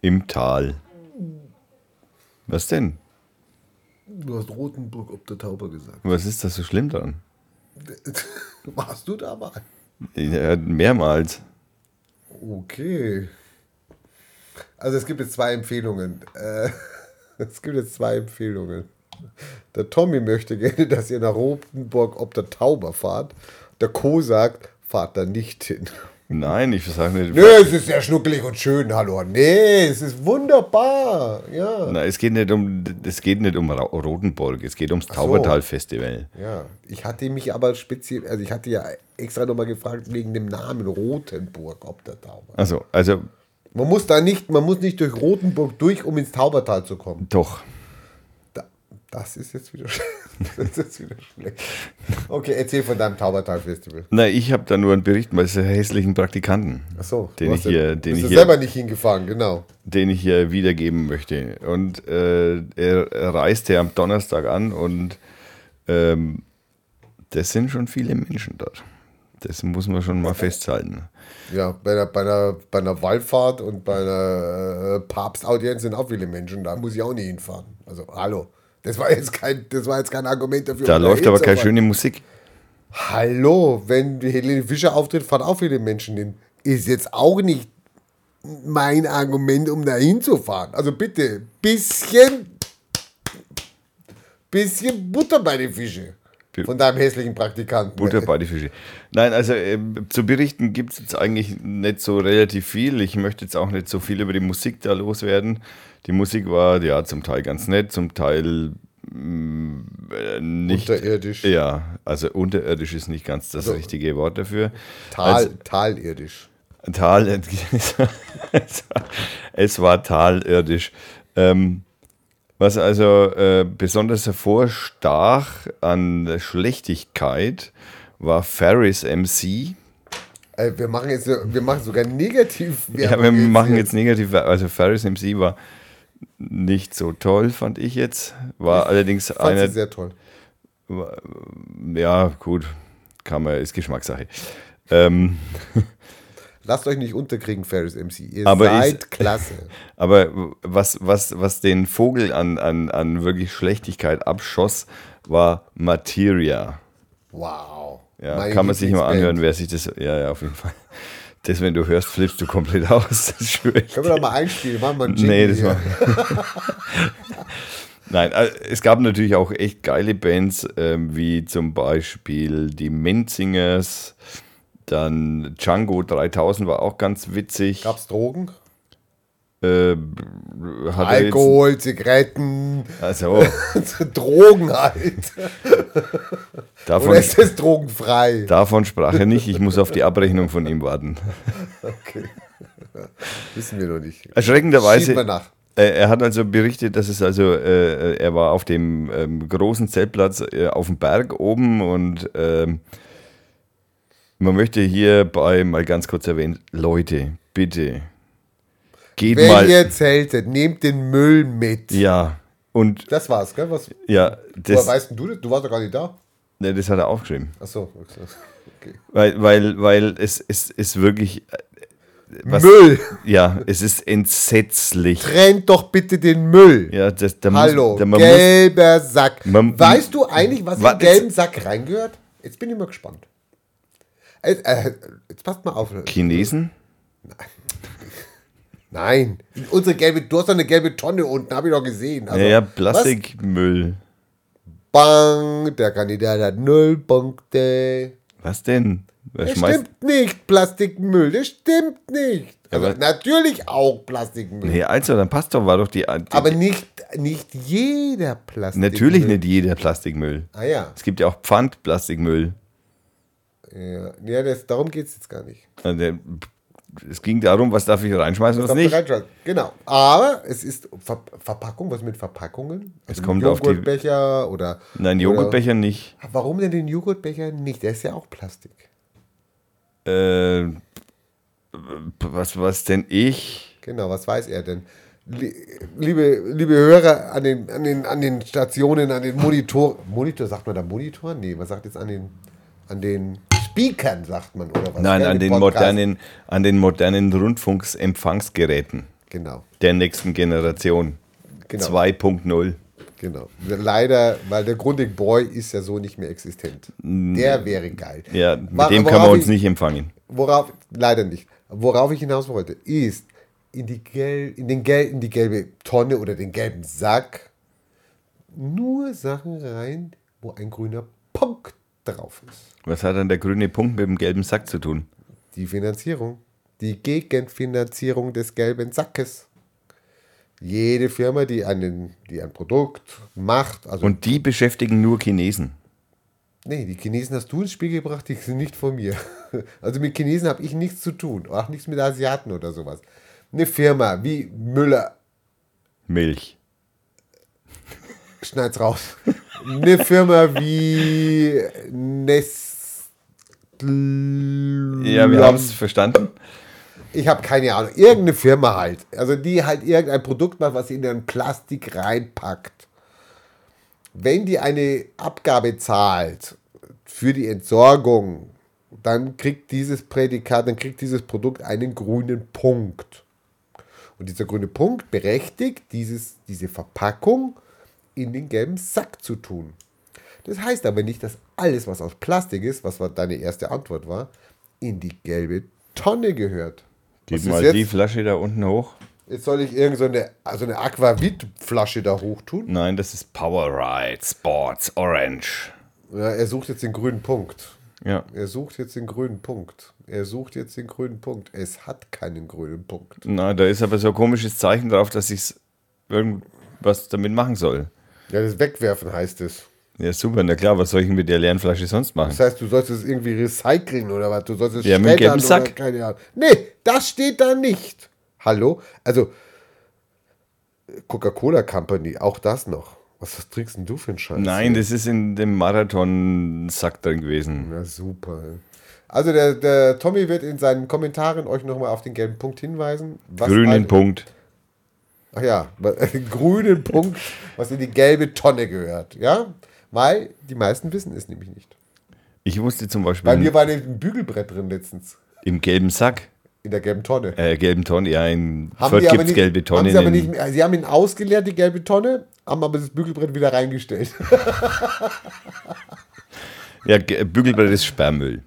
Im Tal. Was denn? Du hast Rotenburg ob der Tauber gesagt. Was ist das so schlimm daran? Warst du da mal? Ja, mehrmals. Okay. Also es gibt jetzt zwei Empfehlungen. Äh, es gibt jetzt zwei Empfehlungen. Der Tommy möchte gerne, dass ihr nach Rotenburg ob der Tauber fahrt. Der Co sagt, fahrt da nicht hin. Nein, ich sage nicht. Nö, es ist sehr schnuckelig und schön, hallo. Nee, es ist wunderbar. Ja. Na, es geht nicht um, es geht nicht um Rotenburg, es geht ums so. Taubertal-Festival. Ja, ich hatte mich aber speziell, also ich hatte ja extra nochmal gefragt wegen dem Namen Rotenburg ob der Tauber. Also, also Man muss da nicht, man muss nicht durch Rotenburg durch, um ins Taubertal zu kommen. doch. Da, das ist jetzt wieder, das ist wieder schlecht. Okay, erzähl von deinem Taubertal-Festival. Na, ich habe da nur einen Bericht dieser hässlichen Praktikanten, Achso, den ich hier, den bist ich hier, selber nicht hingefahren, genau. den ich hier wiedergeben möchte. Und äh, er, er reiste am Donnerstag an und ähm, das sind schon viele Menschen dort. Das muss man schon mal festhalten. Ja, bei einer, bei einer, bei einer Wallfahrt und bei einer äh, Papstaudienz sind auch viele Menschen, da muss ich auch nicht hinfahren. Also, hallo. Das war jetzt kein, das war jetzt kein Argument dafür. Da läuft aber keine schöne Musik. Hallo, wenn die Helene Fischer auftritt, fahren auch viele Menschen hin. Ist jetzt auch nicht mein Argument, um da hinzufahren. Also bitte, bisschen, bisschen Butter bei den Fische. Von deinem hässlichen Praktikanten. Butter bei die Fische. Nein, also äh, zu berichten gibt es jetzt eigentlich nicht so relativ viel. Ich möchte jetzt auch nicht so viel über die Musik da loswerden. Die Musik war ja zum Teil ganz nett, zum Teil mh, äh, nicht. Unterirdisch. Ja, also unterirdisch ist nicht ganz das Also- richtige Wort dafür. Tal, Also, talirdisch. Tal, es war, es war talirdisch. Ähm, was also äh, besonders hervorstach an Schlechtigkeit war Ferris MC. Äh, wir machen jetzt, wir machen sogar negativ. Ja, wir machen jetzt negativ, also Ferris MC war nicht so toll, fand ich jetzt. War allerdings Fand sie einer, sehr toll. ja gut, kann man, ist Geschmackssache. Ähm, Lasst euch nicht unterkriegen, Ferris MC. Ihr Aber seid ich- klasse. Aber was, was, was den Vogel an, an, an wirklich Schlechtigkeit abschoss, war Materia. Wow. Ja, Meine kann man sich mal anhören, wer sich das. Ja, ja, auf jeden Fall. Das, wenn du hörst, flippst du komplett aus. Das ist schwierig. Können wir doch mal einspielen? Machen wir einen Jingle Nee, das war. Nein, äh, es gab natürlich auch echt geile Bands, ähm, wie zum Beispiel die Menzingers, dann Django 3000 war auch ganz witzig. Gab's Drogen? Äh, er jetzt- Alkohol, Zigaretten, Also, Drogen halt. davon, Oder ist das drogenfrei? davon sprach er nicht. Ich muss auf die Abrechnung von ihm warten. Okay. Wissen wir noch nicht. Erschreckenderweise. Äh, Er hat also berichtet, dass es also, äh, er war auf dem ähm, großen Zeltplatz äh, auf dem Berg oben und ähm, Man möchte hierbei mal ganz kurz erwähnen, Leute, bitte, geht Wenn mal. ihr zeltet, nehmt den Müll mit. Ja, und Das war's, gell? Was, ja, woher das, weißt denn du das? Du warst doch gar nicht da. ne, das hat er aufgeschrieben. Achso, okay. Weil, weil, weil es, es ist wirklich. äh, Was, Müll! Ja, es ist entsetzlich. Trennt doch bitte den Müll. Ja, das, da Hallo, muss, da, man muss, gelber Sack. Man- weißt du eigentlich, was in Warte, den gelben Sack reingehört? Jetzt bin ich mal gespannt. Äh, äh, jetzt passt mal auf. Chinesen? Nein, unsere gelbe, du hast doch eine gelbe Tonne unten, habe ich doch gesehen. Also, ja? Plastikmüll. Bang, der Kandidat hat null Punkte. Was denn? Das stimmt nicht, Plastikmüll, das stimmt nicht. Also, Aber- natürlich auch Plastikmüll. Nee, also, dann passt doch, war doch die. die Aber nicht, nicht jeder Plastikmüll. natürlich nicht jeder Plastikmüll. Ah ja, Es gibt ja auch Pfandplastikmüll. Ja, ja das, darum geht es jetzt gar nicht. Der- Es ging darum, was darf ich reinschmeißen, was Darf nicht. reinschauen. Genau. Aber es ist Ver Verpackung, was mit Verpackungen? Also Es kommt auf die- Joghurtbecher oder. Nein, oder- Joghurtbecher nicht. Warum denn den Joghurtbecher nicht? Der ist ja auch Plastik. Äh, was, was denn ich? Genau, was weiß er denn? Lie- Liebe, liebe Hörer an den, an, den, an den Stationen, an den Monitor. Monitor, sagt man da Monitor? Nee, man sagt jetzt an den, an den Speakern, sagt man, oder was? Nein, an den, Podcast. modernen, an den modernen Rundfunksempfangsgeräten Genau, der nächsten Generation. Genau. 2.0. genau. Leider, weil der Grundig Boy ist ja so nicht mehr existent. Der wäre geil. Ja, mit Wa- dem kann man uns ich- nicht empfangen. Worauf, leider nicht. Worauf ich hinaus wollte, ist in die, gel, in, den gel, in die gelbe Tonne oder den gelben Sack nur Sachen rein, wo ein grüner Punkt drauf ist. Was hat dann der grüne Punkt mit dem gelben Sack zu tun? Die Finanzierung. Die Gegenfinanzierung des gelben Sackes. Jede Firma, die, einen, die ein Produkt macht, also Und die beschäftigen nur Chinesen. Nee, die Chinesen hast du ins Spiel gebracht, die sind nicht von mir. Also mit Chinesen habe ich nichts zu tun. Auch nichts mit Asiaten oder sowas. Eine Firma wie Müller, Milch. Schneid's raus. Eine Firma wie Nestle. Ja, wir haben es verstanden. Ich habe keine Ahnung. Irgendeine Firma halt. Also die halt irgendein Produkt macht, was sie in ein Plastik reinpackt. Wenn die eine Abgabe zahlt für die Entsorgung, dann kriegt dieses Prädikat, dann kriegt dieses Produkt einen grünen Punkt. Und dieser grüne Punkt berechtigt dieses, diese Verpackung in den gelben Sack zu tun. Das heißt aber nicht, dass alles, was aus Plastik ist, was deine erste Antwort war, in die gelbe Tonne gehört. Gib mal jetzt? die Flasche da unten hoch. Jetzt soll ich irgend so eine, also eine Aquavit-Flasche da hoch tun? Nein, das ist Powerride Sports Orange. Ja, er sucht jetzt den grünen Punkt. Ja. Er sucht jetzt den grünen Punkt. Er sucht jetzt den grünen Punkt. Es hat keinen grünen Punkt. Na, da ist aber so ein komisches Zeichen drauf, dass ich irgendwas damit machen soll. Ja, das Wegwerfen heißt es. Ja, super, na klar, was soll ich mit der leeren Flasche sonst machen? Das heißt, du sollst es irgendwie recyceln oder was? Du sollst es Ja, mit gelben Sack. Keine Ahnung. Nee, das steht da nicht. Hallo? Also, Coca-Cola Company, auch das noch. Was, was trinkst denn du für einen Scheiß? Nein, das ist in dem Marathon-Sack drin gewesen. Ja, super. Also der, der Tommy wird in seinen Kommentaren euch nochmal auf den gelben Punkt hinweisen. Grünen Punkt. Ach ja, den grünen Punkt, was in die gelbe Tonne gehört. Ja, weil die meisten wissen es nämlich nicht. Ich wusste zum Bei Beispiel mir war ein Bügelbrett drin letztens. im gelben Sack, In der gelben Tonne. äh, gelben Tonne, ja, in Haben Fürth gibt es gelbe haben Tonnen. sie, nicht, sie haben ihn ausgeleert, die gelbe Tonne, haben aber das Bügelbrett wieder reingestellt. ja, Ge- Bügelbrett ist Sperrmüll.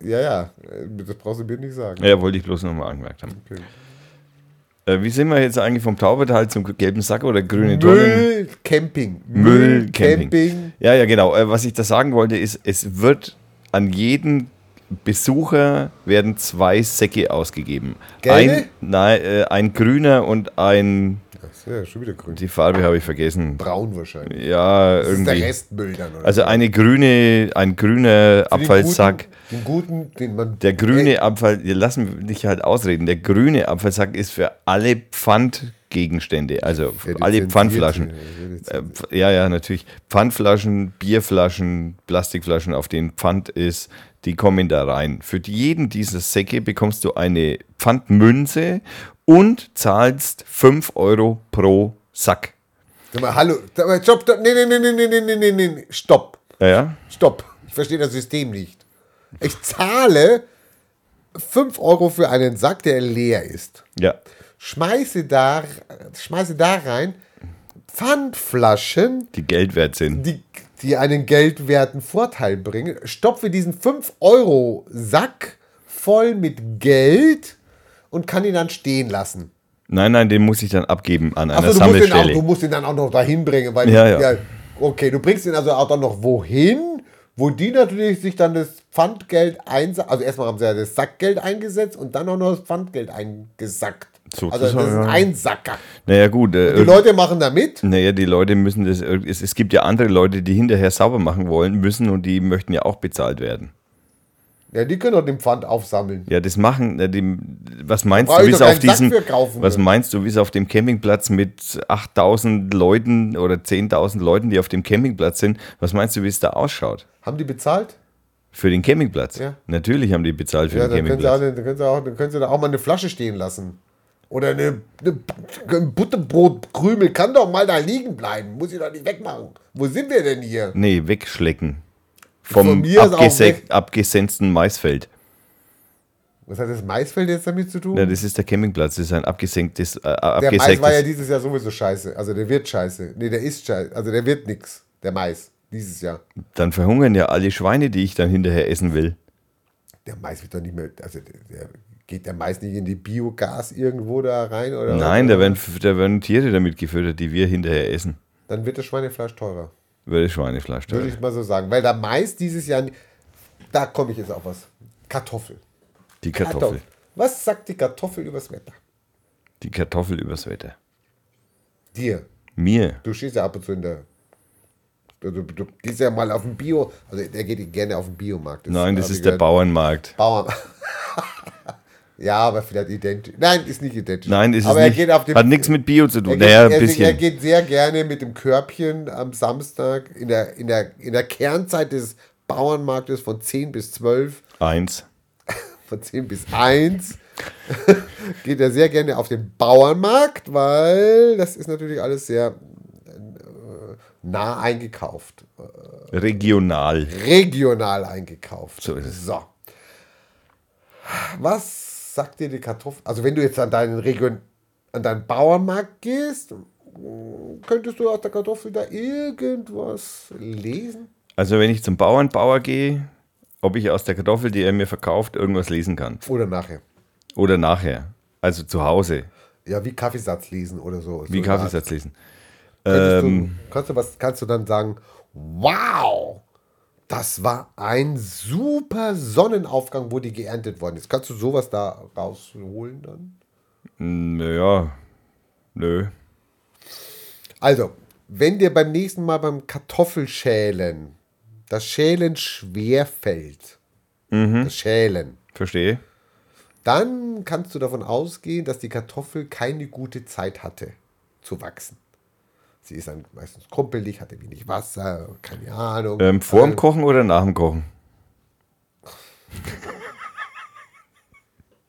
ja, ja, das brauchst du mir nicht sagen. Ja, wollte ich bloß nochmal angemerkt haben. Äh, wie sind wir jetzt eigentlich vom Taubertal zum gelben Sack oder grüne Tonnen? Müll, Camping. Müll, Camping. Camping. Ja, ja, genau. Äh, was ich da sagen wollte, ist, es wird an jeden Besucher werden zwei Säcke ausgegeben. Gelbe? Ein, nein, äh, ein grüner und ein, ja schon wieder grün. die Farbe habe ich vergessen. Braun wahrscheinlich. Ja, Das ist der irgendwie. Restmüll dann. Oder Also eine grüne, ein grüner Den Abfallsack. Guten, den guten, den man. Der grüne Abfall, wir lassen dich halt ausreden. Der grüne Abfallsack ist für alle Pfand Pfandgegenstände, also Ja, alle Pfandflaschen. Äh, ja, ja, natürlich. Pfandflaschen, Bierflaschen, Plastikflaschen, auf denen Pfand ist, die kommen da rein. Für jeden dieser Säcke bekommst du eine Pfandmünze und zahlst 5 Euro pro Sack. Sag mal, hallo, sag mal, stopp, stopp, nee, nee, nee, nee, nee, nee, nee, nee, stopp, Ja, ja. stopp. Ich verstehe das System nicht. Ich zahle 5 Euro für einen Sack, der leer ist. Ja. Schmeiße da, schmeiße da rein Pfandflaschen, Die Geld wert sind. die, die einen geldwerten Vorteil bringen, stopfe diesen 5-Euro-Sack voll mit Geld und kann ihn dann stehen lassen. Nein, nein, den muss ich dann abgeben an einer Achso, du, musst ihn auch- Sammelstelle. du musst ihn dann auch noch dahin bringen. Weil Ja, ja. Okay, du bringst ihn also auch dann noch wohin, wo die natürlich sich dann das Pfandgeld einsetzen. Also erstmal haben sie ja das Sackgeld eingesetzt und dann auch noch das Pfandgeld eingesackt. So, also das das ist ein Sacker. naja, gut. Äh, Die Leute machen da mit. Naja, die Leute müssen das. irg- Es, es gibt ja andere Leute, die hinterher sauber machen wollen müssen und die möchten ja auch bezahlt werden. Ja, die können doch den Pfand aufsammeln. Ja, das machen. äh, Die, was meinst du, wie es auf diesem. Was meinst du, wie es auf dem Campingplatz mit 8000 Leuten oder 10.000 Leuten, die auf dem Campingplatz sind, was meinst du, wie es da ausschaut? Haben die bezahlt? Für den Campingplatz? Ja. Natürlich haben die bezahlt für Ja, den dann können, sie auch, Campingplatz. dann, können sie auch, dann können sie da auch mal eine Flasche stehen lassen. Oder eine, eine, ein Butterbrotkrümel kann doch mal da liegen bleiben. Muss ich doch nicht wegmachen. Wo sind wir denn hier? Nee, wegschlecken. Vom abgesenkten Maisfeld. Was hat das Maisfeld jetzt damit zu tun? Ja, das ist der Campingplatz, das ist ein abgesenktes, äh, der Mais war ja dieses Jahr sowieso scheiße. Also der wird scheiße. Nee, der ist scheiße. Also der wird nix. Der Mais. Dieses Jahr. Dann verhungern ja alle Schweine, die ich dann hinterher essen will. Der Mais wird doch nicht mehr. Also der, geht der Mais nicht in die Biogas irgendwo da rein? Oder Nein, da oder? werden, da werden Tiere damit gefüttert, die wir hinterher essen. Dann wird das Schweinefleisch teurer. Über das Schweinefleisch. Würde teurer. ich mal so sagen. Weil der Mais dieses Jahr. Da komme ich jetzt auf was. Kartoffel. Die Kartoffel. Was sagt die Kartoffel übers Wetter? Die Kartoffel übers Wetter. Dir. Mir. Du stehst ja ab und zu in der. Du, du, du gehst ja mal auf den Bio. Also der geht gerne auf den Biomarkt. Nein, das hab ich ist der gehört. Bauernmarkt. Bauern. ja, aber vielleicht identisch. Nein, ist nicht identisch. Nein, ist aber es er nicht. geht auf den, Hat nichts mit Bio zu er tun. geht, Naja, er, er bisschen. geht sehr gerne mit dem Körbchen am Samstag in der, in der, in der Kernzeit des Bauernmarktes von 10 bis 12, Eins. von 10 bis 1, geht er sehr gerne auf den Bauernmarkt, weil das ist natürlich alles sehr äh, nah eingekauft. Regional. regional eingekauft. So ist es. So. Was sagt dir die Kartoffel? Also wenn du jetzt an deinen Region, an deinen Bauernmarkt gehst, könntest du aus der Kartoffel da irgendwas lesen? Also wenn ich zum Bauernbauer gehe, ob ich aus der Kartoffel, die er mir verkauft, irgendwas lesen kann. Oder nachher? Oder nachher. Also zu Hause. Ja, wie Kaffeesatz lesen oder so. Wie so Kaffeesatz lesen. Könntest Ähm, du, kannst, du was, kannst du dann sagen, wow, das war ein super Sonnenaufgang, wo die geerntet worden ist. Kannst du sowas da rausholen dann? naja. Nö. Also, wenn dir beim nächsten Mal beim Kartoffelschälen das Schälen schwer fällt, das Schälen, Verstehe. dann kannst du davon ausgehen, dass die Kartoffel keine gute Zeit hatte zu wachsen. Sie ist dann meistens krumpelig, hatte wenig Wasser, keine Ahnung. Ähm, vor dem Äh, Kochen oder nach dem Kochen?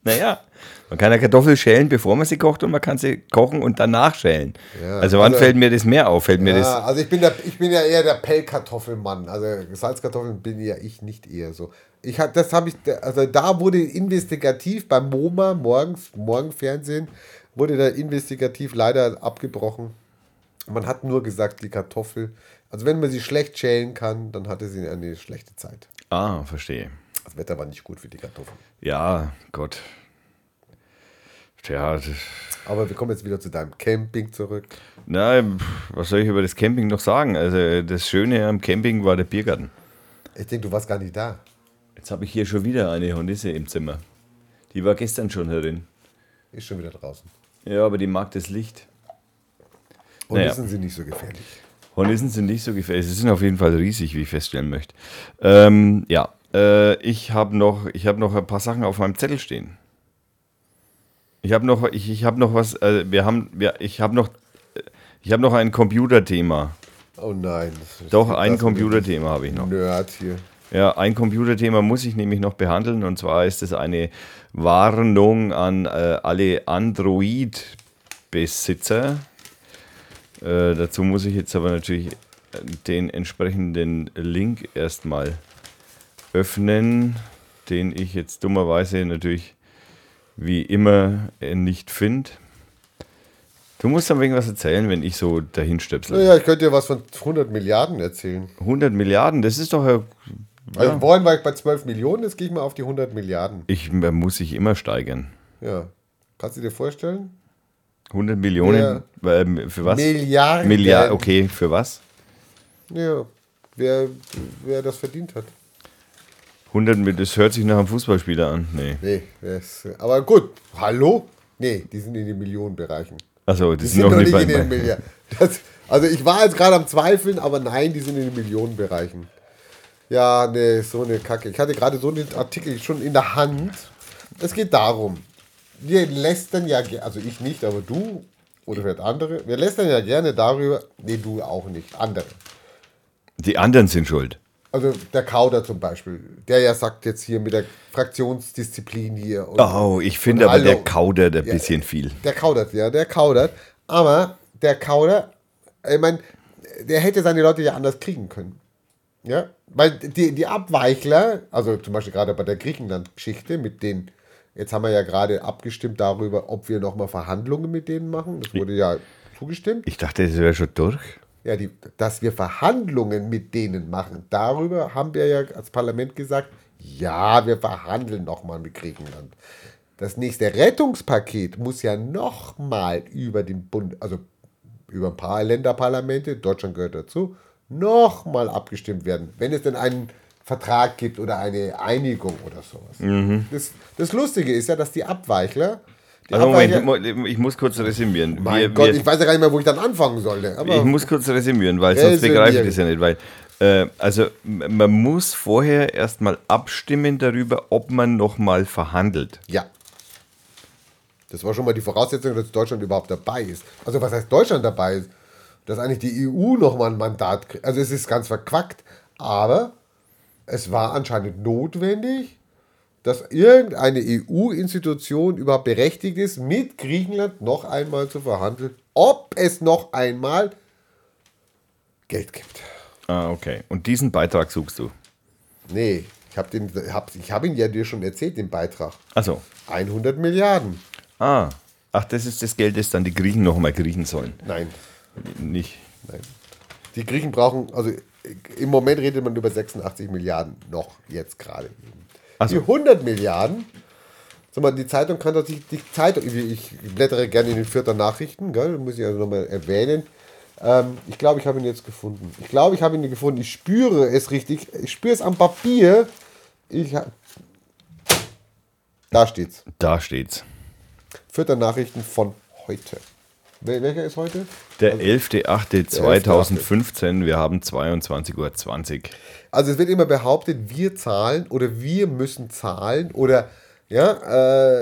naja, man kann eine Kartoffel schälen, bevor man sie kocht und man kann sie kochen und danach schälen. Ja, also wann also- fällt mir das mehr auf? Fällt mir das Ja, also ich bin, der, ich bin ja eher der Pellkartoffelmann. Also Salzkartoffeln bin ja ich nicht eher so. Ich hab, das habe ich, also da wurde investigativ beim MoMA, morgens, Morgenfernsehen, wurde da investigativ leider abgebrochen. Man hat nur gesagt, die Kartoffel, also wenn man sie schlecht schälen kann, dann hatte sie eine schlechte Zeit. Ah, verstehe. Das Wetter war nicht gut für die Kartoffeln. Ja, Gott. Tja, Aber wir kommen jetzt wieder zu deinem Camping zurück. pf, was soll ich über das Camping noch sagen? Also das Schöne am Camping war der Biergarten. Ich denke, du warst gar nicht da. Jetzt habe ich hier schon wieder eine Hornisse im Zimmer. Die war gestern schon herin. Ist schon wieder draußen. Ja, aber die mag das Licht. Und Naja. sind nicht so gefährlich. Hornissen sind nicht so gefährlich. Sie sind auf jeden Fall riesig, wie ich feststellen möchte. Ähm, ja, äh, ich habe noch, ich hab noch ein paar Sachen auf meinem Zettel stehen. Ich habe noch, ich, ich habe noch was, äh, wir haben, wir, ich habe noch, äh, ich habe noch ein Computerthema. Oh nein. Doch, ein Computerthema habe ich noch. Nerd hier. Ja, ein Computerthema muss ich nämlich noch behandeln und zwar ist es eine Warnung an äh, alle Android-Besitzer. Äh, dazu muss ich jetzt aber natürlich den entsprechenden Link erstmal öffnen, den ich jetzt dummerweise natürlich wie immer äh, nicht finde. Du musst dann irgendwas erzählen, wenn ich so dahin stöpsel. Naja, ich könnte dir was von 100 Milliarden erzählen. 100 Milliarden, das ist doch äh, Also vorhin war ich bei 12 Millionen, jetzt gehe ich mal auf die 100 Milliarden. Ich muss sich immer steigern. Ja. Kannst du dir vorstellen? 100 Millionen ähm, für was? Milliarden. Milliarden. Okay, für was? Ja. Wer, wer das verdient hat. 100 Mil- das hört sich nach einem Fußballspieler an. Nee. Nee, das, aber gut. Hallo? Nee, die sind in den Millionenbereichen. Also, die Die sind noch nicht bei, in den Milliarden. Also ich war jetzt gerade am Zweifeln, aber nein, die sind in den Millionenbereichen. Ja, nee, so eine Kacke. Ich hatte gerade so einen Artikel schon in der Hand. Es geht darum, wir lästern ja, also ich nicht, aber du oder vielleicht andere, wir lästern ja gerne darüber, nee, du auch nicht, andere. Die anderen sind schuld. Also der Kauder zum Beispiel, der ja sagt jetzt hier mit der Fraktionsdisziplin hier. Und, Oh, ich finde aber, der kaudert ein Ja, bisschen viel. Der kaudert, ja, der kaudert. Aber der Kauder, ich meine, der hätte seine Leute ja anders kriegen können. Ja, weil die, die Abweichler, also zum Beispiel gerade bei der Griechenland-Geschichte mit den, jetzt haben wir ja gerade abgestimmt darüber, ob wir nochmal Verhandlungen mit denen machen. Das wurde ja zugestimmt. Ich dachte, das wäre schon durch. Ja, die, dass wir Verhandlungen mit denen machen. Darüber haben wir ja als Parlament gesagt, ja, wir verhandeln nochmal mit Griechenland. Das nächste Rettungspaket muss ja nochmal über den Bund, also über ein paar Länderparlamente, Deutschland gehört dazu, nochmal abgestimmt werden, wenn es denn einen Vertrag gibt oder eine Einigung oder sowas. Das, das Lustige ist ja, dass die Abweichler, Also Moment, mo- ich muss kurz resümieren. mein Wir- Gott, wir- ich weiß ja gar nicht mehr, wo ich dann anfangen sollte. Ich muss kurz resümieren, weil sonst begreife ich das ja nicht. Weil, äh, also man muss vorher erstmal abstimmen darüber, ob man nochmal verhandelt. Ja. Das war schon mal die Voraussetzung, dass Deutschland überhaupt dabei ist. Also was heißt Deutschland dabei ist? Dass eigentlich die EU nochmal ein Mandat kriegt. Also es ist ganz verquackt, aber es war anscheinend notwendig, dass irgendeine EU-Institution überhaupt berechtigt ist, mit Griechenland noch einmal zu verhandeln, ob es noch einmal Geld gibt. Ah, okay. Und diesen Beitrag suchst du. Nee, ich habe hab, ich hab ihn ja dir schon erzählt, den Beitrag. Achso. 100 Milliarden. Ah. Ach, das ist das Geld, das dann die Griechen nochmal kriechen sollen. Nein, Nicht. Nein. Die Griechen brauchen, also im Moment redet man über 86 Milliarden noch, jetzt gerade. Ach so. Die 100 Milliarden, sag mal, die Zeitung kann doch die, die Zeitung, ich, blättere gerne in den vierter Nachrichten, gell, muss ich also nochmal erwähnen. Ähm, ich glaube, ich habe ihn jetzt gefunden. Ich glaube, ich habe ihn gefunden. Ich spüre es richtig. Ich spüre es am Papier. Ich da steht's. Da steht's. Vierter Nachrichten von heute. Wel- Welcher ist heute? Der 11.08.2015, wir haben 22.20 Uhr. Also es wird immer behauptet, wir zahlen oder wir müssen zahlen oder ja,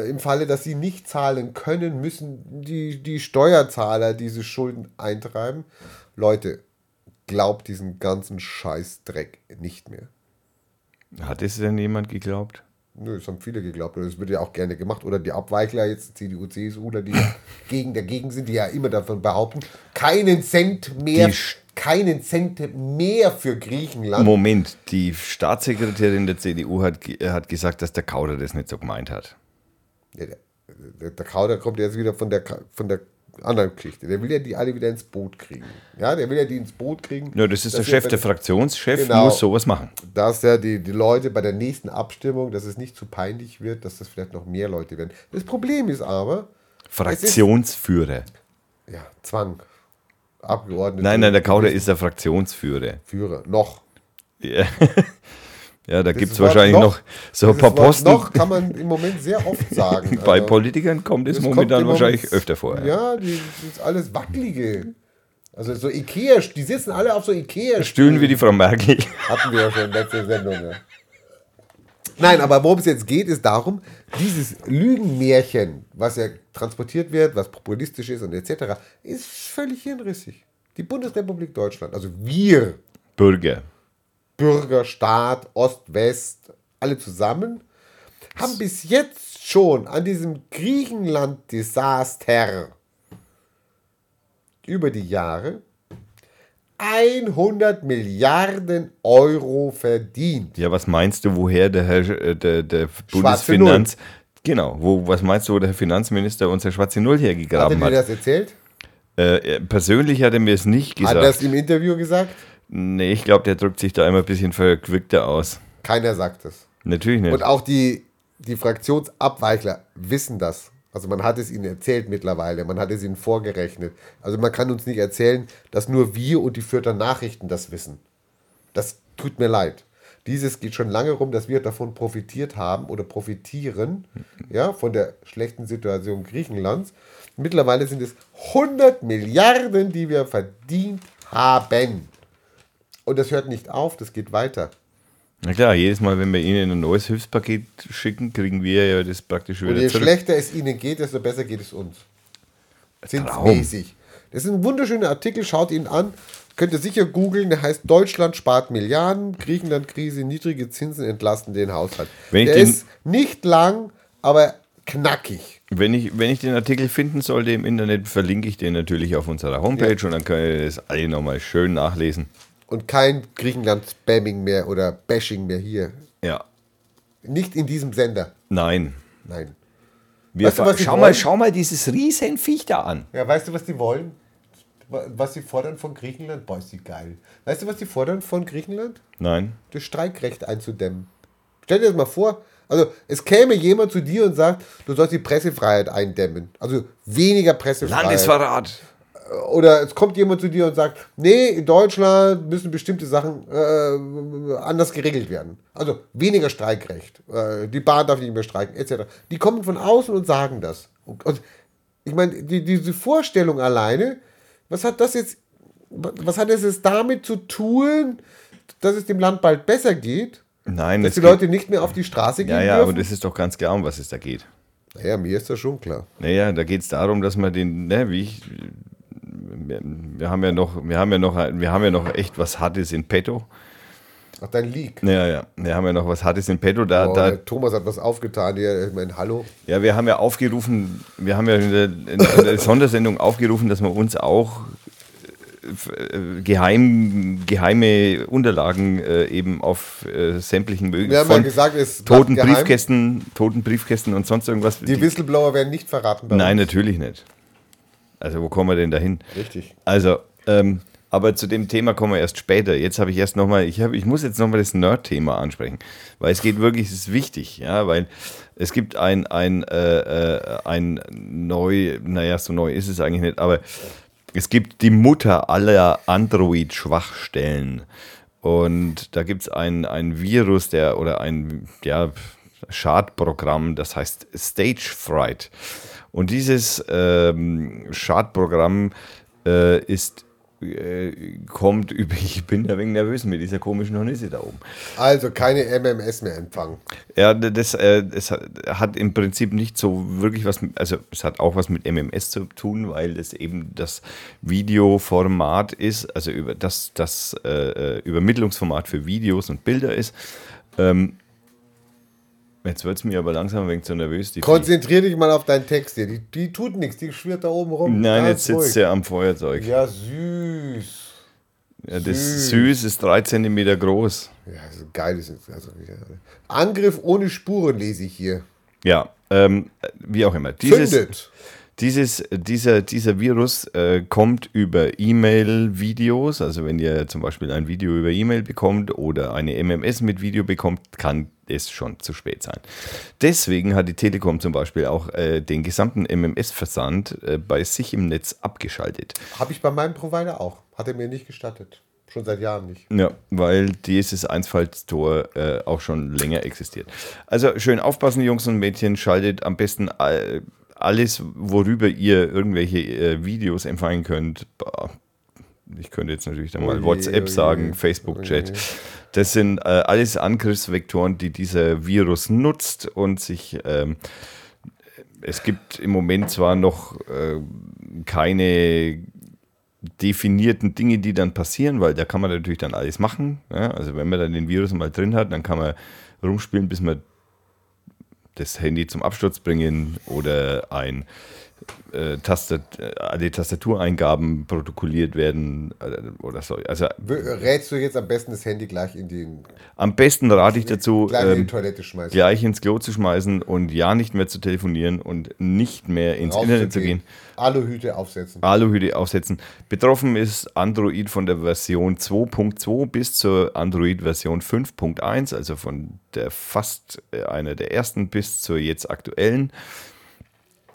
äh, im Falle, dass sie nicht zahlen können, müssen die, die Steuerzahler diese Schulden eintreiben. Leute, glaubt diesen ganzen Scheißdreck nicht mehr. Hat es denn jemand geglaubt? Nö, das haben viele geglaubt und das wird ja auch gerne gemacht. Oder die Abweichler, jetzt CDU, CSU, oder die gegen, dagegen sind, die ja immer davon behaupten, keinen Cent mehr, Die keinen Cent mehr für Griechenland. Moment, die Staatssekretärin der CDU hat, hat gesagt, dass der Kauder das nicht so gemeint hat. Ja, der, der, der Kauder kommt jetzt wieder von der, von der anderen Geschichte. Der will ja die alle wieder ins Boot kriegen. Ja, der will ja die ins Boot kriegen. Ja, das ist der Chef, der Fraktionschef Genau. muss sowas machen. Dass ja die, die Leute bei der nächsten Abstimmung, dass es nicht zu peinlich wird, dass das vielleicht noch mehr Leute werden. Das Problem ist aber, Fraktionsführer. ja, Zwang. Abgeordnete. Nein, nein, der Kauder ist der Fraktionsführer. Führer. Noch. Ja, ja da gibt es Wort wahrscheinlich noch, so ein paar Wort Posten. Noch kann man im Moment sehr oft sagen. Bei Also, Politikern kommt es kommt momentan im wahrscheinlich Moment- öfter vor. Ja. Ja, die, das ist alles wackelige. Also so Ikea, die sitzen alle auf so Ikea. Stühlen wie die Frau Merkel. Hatten wir ja schon letzte Sendung. Ja. Nein, aber worum es jetzt geht, ist darum, dieses Lügenmärchen, was ja transportiert wird, was populistisch ist und etc., ist völlig hirnrissig. Die Bundesrepublik Deutschland, also wir, Bürger. Bürger, Staat, Ost, West, alle zusammen, haben bis jetzt schon an diesem Griechenland-Desaster über die Jahre 100 Milliarden Euro verdient. Ja, was meinst du, woher der Herr, äh, der, der Bundesfinanz... Genau, wo, was meinst du, wo der Finanzminister unser schwarze Null Hat er hergegraben dir hat? das erzählt? Äh, er- persönlich hat er mir es nicht Hat er das gesagt. im Interview gesagt? Nee, ich glaube, der drückt sich da immer ein bisschen verquickter aus. Keiner sagt es. Natürlich nicht. Und auch die, die Fraktionsabweichler wissen das. Also man hat es ihnen erzählt mittlerweile, man hat es ihnen vorgerechnet. Also man kann uns nicht erzählen, dass nur wir und die Fürther Nachrichten das wissen. Das tut mir leid. Dieses geht schon lange rum, dass wir davon profitiert haben oder profitieren, ja, von der schlechten Situation Griechenlands. Mittlerweile sind es 100 Milliarden, die wir verdient haben. Und das hört nicht auf, das geht weiter. Na klar, jedes Mal, wenn wir ihnen ein neues Hilfspaket schicken, kriegen wir ja das praktisch Und wieder je zurück. schlechter es ihnen geht, desto besser geht es uns. Zinsmäßig. Das ist ein wunderschöner Artikel, schaut ihn an. Könnt ihr sicher googeln, der heißt Deutschland spart Milliarden, Griechenland-Krise, niedrige Zinsen entlasten den Haushalt. Wenn der ist nicht lang, aber knackig. Wenn ich, wenn ich den Artikel finden sollte im Internet, verlinke ich den natürlich auf unserer Homepage und dann könnt ihr das alle nochmal schön nachlesen. Und kein Griechenland-Spamming mehr oder Bashing mehr hier. Ja, Nicht in diesem Sender. nein. Nein. Wir Weißt du, was sie schau, wollen? mal, schau mal dieses Riesenviech da an. Ja, weißt du, was die wollen? Was sie fordern von Griechenland? Boah, ist die geil. Weißt du, was die fordern von Griechenland? Nein. das Streikrecht einzudämmen. Stell dir das mal vor. Also es käme jemand zu dir und sagt, du sollst die Pressefreiheit eindämmen. Also weniger Pressefreiheit. Landesverrat. Oder es kommt jemand zu dir und sagt, nee, in Deutschland müssen bestimmte Sachen äh, anders geregelt werden. Also weniger Streikrecht. Äh, die Bahn darf nicht mehr streiken, etc. Die kommen von außen und sagen das. Und, und ich meine, die, diese Vorstellung alleine, was hat das jetzt, was hat es jetzt damit zu tun, dass es dem Land bald besser geht? Nein, Dass das die Leute nicht mehr auf die Straße gehen Ja, ja, aber dürfen? das ist doch ganz klar, um was es da geht. Naja, mir ist das schon klar. Naja, da geht es darum, dass man den, ne, wie ich, wir, wir haben ja noch, wir haben ja noch, wir haben ja noch echt was Hartes in petto. Ach, dein Leak. Ja, ja, wir haben ja noch was Hartes in petto. Da, Oh, da, Thomas hat was aufgetan hier. Ich meine, hallo. ja, wir haben ja aufgerufen, wir haben ja in der, in der Sondersendung aufgerufen, dass man uns auch äh, geheim, geheime Unterlagen äh, eben auf äh, sämtlichen Wir möglichen haben ja gesagt, es toten geheim. Briefkästen, toten Briefkästen und sonst irgendwas. Die Whistleblower werden nicht verraten Nein, uns. natürlich nicht. Also wo kommen wir denn dahin? Richtig. Also, ähm, aber zu dem Thema kommen wir erst später. Jetzt habe ich erst nochmal, ich, hab, ich muss jetzt nochmal das Nerd-Thema ansprechen, weil es geht wirklich, es ist wichtig, ja, weil es gibt ein, ein, äh, äh, ein neu, naja, so neu ist es eigentlich nicht, aber es gibt die Mutter aller Android-Schwachstellen. Und da gibt es ein, ein Virus, der oder ein ja, Schadprogramm, das heißt Stage Fright. Und dieses ähm, Schadprogramm äh, ist, äh, kommt über, ich bin ein wenig nervös mit dieser komischen Hornisse da oben. Also keine MMS mehr empfangen. Ja, das, äh, das hat- im Prinzip nicht so wirklich was, mit- also es hat auch was mit MMS zu tun, weil es eben das Videoformat ist, also über das, das äh, äh, Übermittlungsformat für Videos und Bilder ist. Ähm, jetzt wird es mir aber langsam ein wenig zu nervös. Konzentrier dich mal auf deinen Text hier. Die, die tut nichts, die schwirrt da oben rum. Nein, Ganz jetzt sitzt ruhig. sie am Feuerzeug. Ja, Ja, süß. das süß. süß ist drei Zentimeter groß. Ja, so geil ist. Also, ja. Angriff ohne Spuren lese ich hier. Ja, ähm, wie auch immer. Dieses, Zündet. Dieses, dieser, dieser Virus äh, kommt über E-Mail-Videos. Also wenn ihr zum Beispiel ein Video über E-Mail bekommt oder eine MMS mit Video bekommt, kann es schon zu spät sein. Deswegen hat die Telekom zum Beispiel auch äh, den gesamten MMS-Versand äh, bei sich im Netz abgeschaltet. Habe ich bei meinem Provider auch. Hat er mir nicht gestattet. Schon seit Jahren nicht. Ja, weil dieses Einfallstor äh, auch schon länger existiert. Also schön aufpassen, Jungs und Mädchen, schaltet am besten all, alles, worüber ihr irgendwelche äh, Videos empfangen könnt. Bah, Ich könnte jetzt natürlich dann mal Oje, WhatsApp oje, sagen, Facebook-Chat. oje. Das sind äh, alles Angriffsvektoren, die dieser Virus nutzt und sich ähm, es gibt im Moment zwar noch äh, keine definierten Dinge, die dann passieren, weil da kann man natürlich dann alles machen. Ja? Also wenn man dann den Virus mal drin hat, dann kann man rumspielen, bis man das Handy zum Absturz bringen oder ein äh, Tastat äh, alle Tastatureingaben protokolliert werden äh, oder so. Also Rätst du jetzt am besten das Handy gleich in die, am besten rate ich dazu, gleich in die ähm, Toilette schmeißen? gleich ins Klo zu schmeißen und ja nicht mehr zu telefonieren und nicht mehr ins Internet zu gehen. Aluhüte aufsetzen. Aluhüte aufsetzen. Betroffen ist Android von der Version 2.2 bis zur Android-Version 5.1, also von der fast äh, einer der ersten bis zur jetzt aktuellen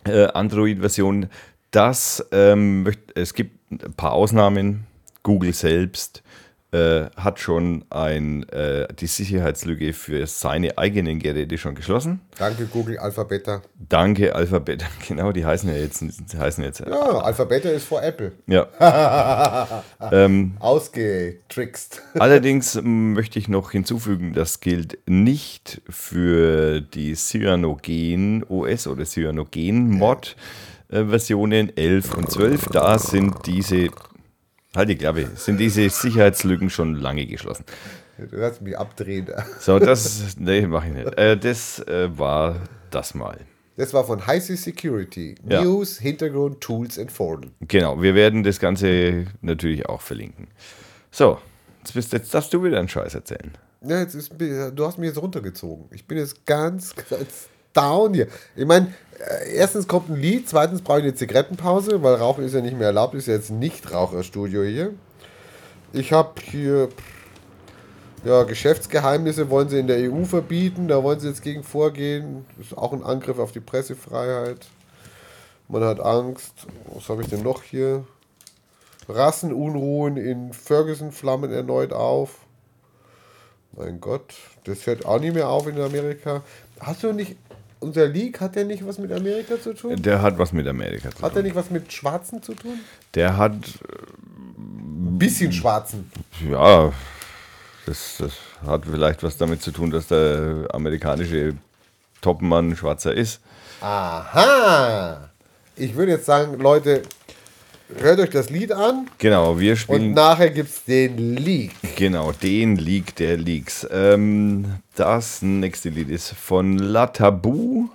äh, Android-Version. Das ähm, es gibt ein paar Ausnahmen. Google selbst äh, hat schon ein, äh, die Sicherheitslücke für seine eigenen Geräte schon geschlossen. Danke, Google Alpha Beta. Danke Alphabet. Genau, die heißen ja jetzt, heißen jetzt Ja, Alpha Beta ist vor Apple. ja. Ausgetrickst. Allerdings ähm, möchte ich noch hinzufügen, das gilt nicht für die Cyanogen OS oder Cyanogen Mod äh, Versionen 11 und 12. Da sind diese, halt die Klappe, sind diese Sicherheitslücken schon lange geschlossen. Du kannst mich abdrehen. So, das, nee, mach ich nicht. Äh, das äh, war das mal. Das war von Heisey Security. Ja. News, Hintergrund, Tools and Foren. Genau, wir werden das Ganze natürlich auch verlinken. So, jetzt, bist, jetzt darfst du wieder einen Scheiß erzählen. Ja, jetzt ist, du hast mich jetzt runtergezogen. Ich bin jetzt ganz, ganz down hier. Ich meine, äh, erstens kommt ein Lied, zweitens brauche ich eine Zigarettenpause, weil Rauchen ist ja nicht mehr erlaubt, ist ja jetzt nicht Raucherstudio hier. Ich habe hier ja, Geschäftsgeheimnisse wollen sie in der EU verbieten, da wollen sie jetzt gegen vorgehen. Das ist auch ein Angriff auf die Pressefreiheit. Man hat Angst. Was habe ich denn noch hier? Rassenunruhen in Ferguson flammen erneut auf. Mein Gott, das hört auch nicht mehr auf in Amerika. Hast du nicht, unser League, hat der nicht was mit Amerika zu tun? Der hat was mit Amerika zu Hat er tun. nicht was mit Schwarzen zu tun? Der hat, Ein bisschen Schwarzen. ja, das, das hat vielleicht was damit zu tun, dass der amerikanische Topmann Schwarzer ist. Aha! Ich würde jetzt sagen, Leute, hört euch das Lied an Genau, wir und spielen nachher gibt es den League. genau den Leak der Leaks. Ähm, das nächste Lied ist von La Tabou,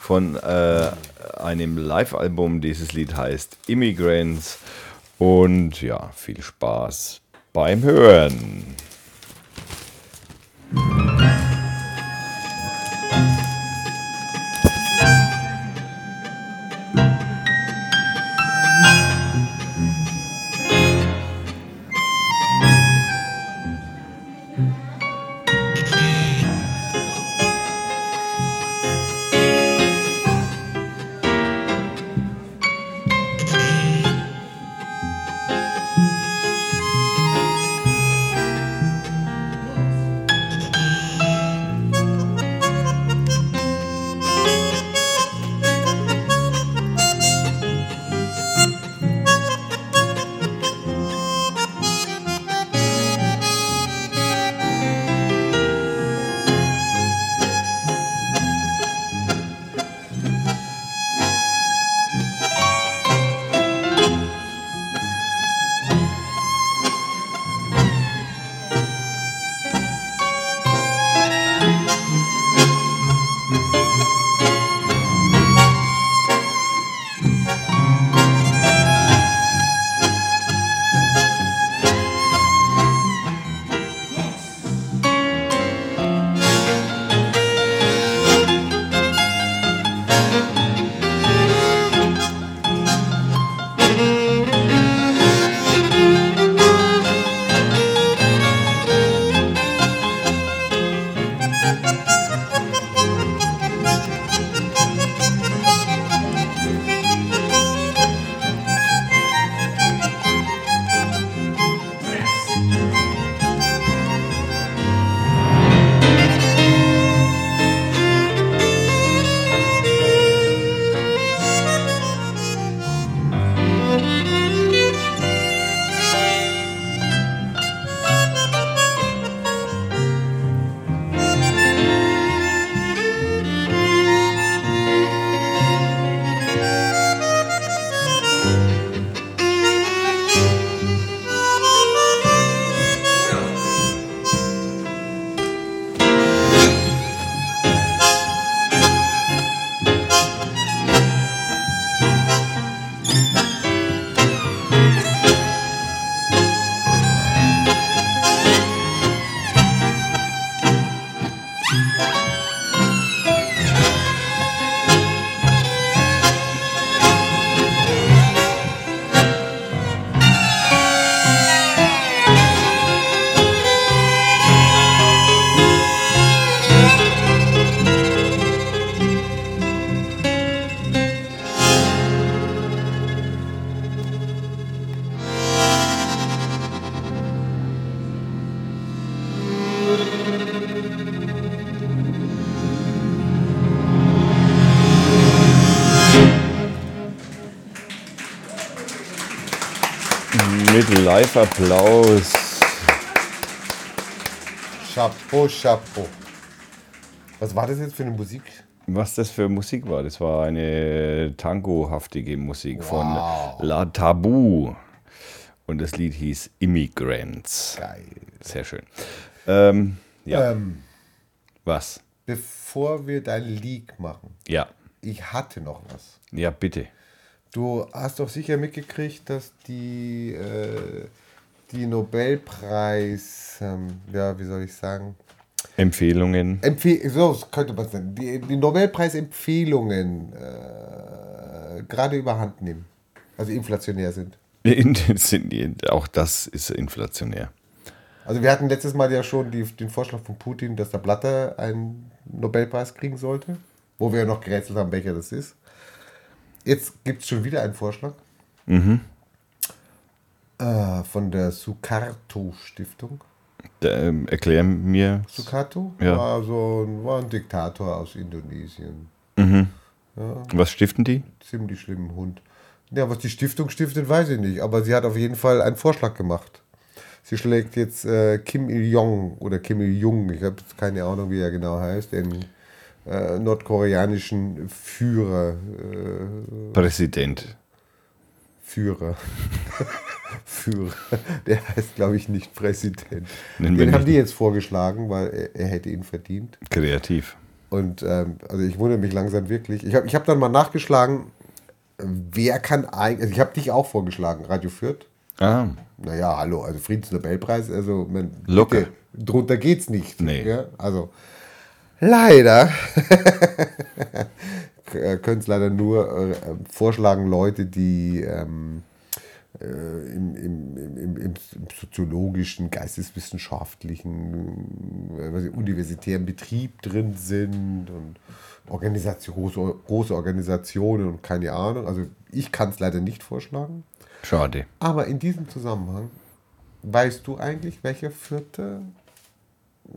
von äh, einem Live-Album. Dieses Lied heißt Immigrants. Und ja, viel Spaß beim Hören. Live-Applaus. Chapeau, Chapeau. Was war das jetzt für eine Musik? Was das für Musik war, das war eine tangohaftige Musik Wow. von La Tabu. Und das Lied hieß Immigrants. Geil. Sehr schön. Ähm, ja, Ähm, was? bevor wir dein Leak machen, Ja, ich hatte noch was. ja, bitte. Du hast doch sicher mitgekriegt, dass die, äh, die Nobelpreis, ähm, ja, wie soll ich sagen, Empfehlungen. Empfehl so könnte man sagen, die, die Nobelpreisempfehlungen äh, gerade überhand nehmen, also inflationär sind. Sind- Auch das ist inflationär. Also wir hatten letztes Mal ja schon die, den Vorschlag von Putin, dass der Blatter einen Nobelpreis kriegen sollte, wo wir ja noch gerätselt haben, welcher das ist. Jetzt gibt es schon wieder einen Vorschlag äh, von der Sukarto-Stiftung. Ähm, erklär mir. Sukarto Ja. war, so ein, war ein Diktator aus Indonesien. Was stiften die? Ziemlich schlimmen Hund. Ja, was die Stiftung stiftet, weiß ich nicht. Aber sie hat auf jeden Fall einen Vorschlag gemacht. Sie schlägt jetzt äh, Kim Il-jong oder Kim Il-jung, ich habe jetzt keine Ahnung, wie er genau heißt, den äh, nordkoreanischen Führer. Äh, Präsident. Führer. Führer. Der heißt, glaube ich, nicht Präsident. Nennen Den haben die jetzt vorgeschlagen, weil er, er hätte ihn verdient. Kreativ. Und ähm, also ich wundere mich langsam wirklich. Ich habe ich hab dann mal nachgeschlagen, wer kann eigentlich. Also ich habe dich auch vorgeschlagen, Radio Fürth. Ah, Naja, hallo, also Friedensnobelpreis, also man, Locker. bitte, drunter geht's nicht. Nee. Ja? Also leider können es leider nur äh, vorschlagen Leute, die ähm, äh, im, im, im, soziologischen, geisteswissenschaftlichen, äh, universitären Betrieb drin sind und Organisation, große, große Organisationen und keine Ahnung. Also ich kann es leider nicht vorschlagen. schade. Aber in diesem Zusammenhang, weißt du eigentlich, welcher Vierte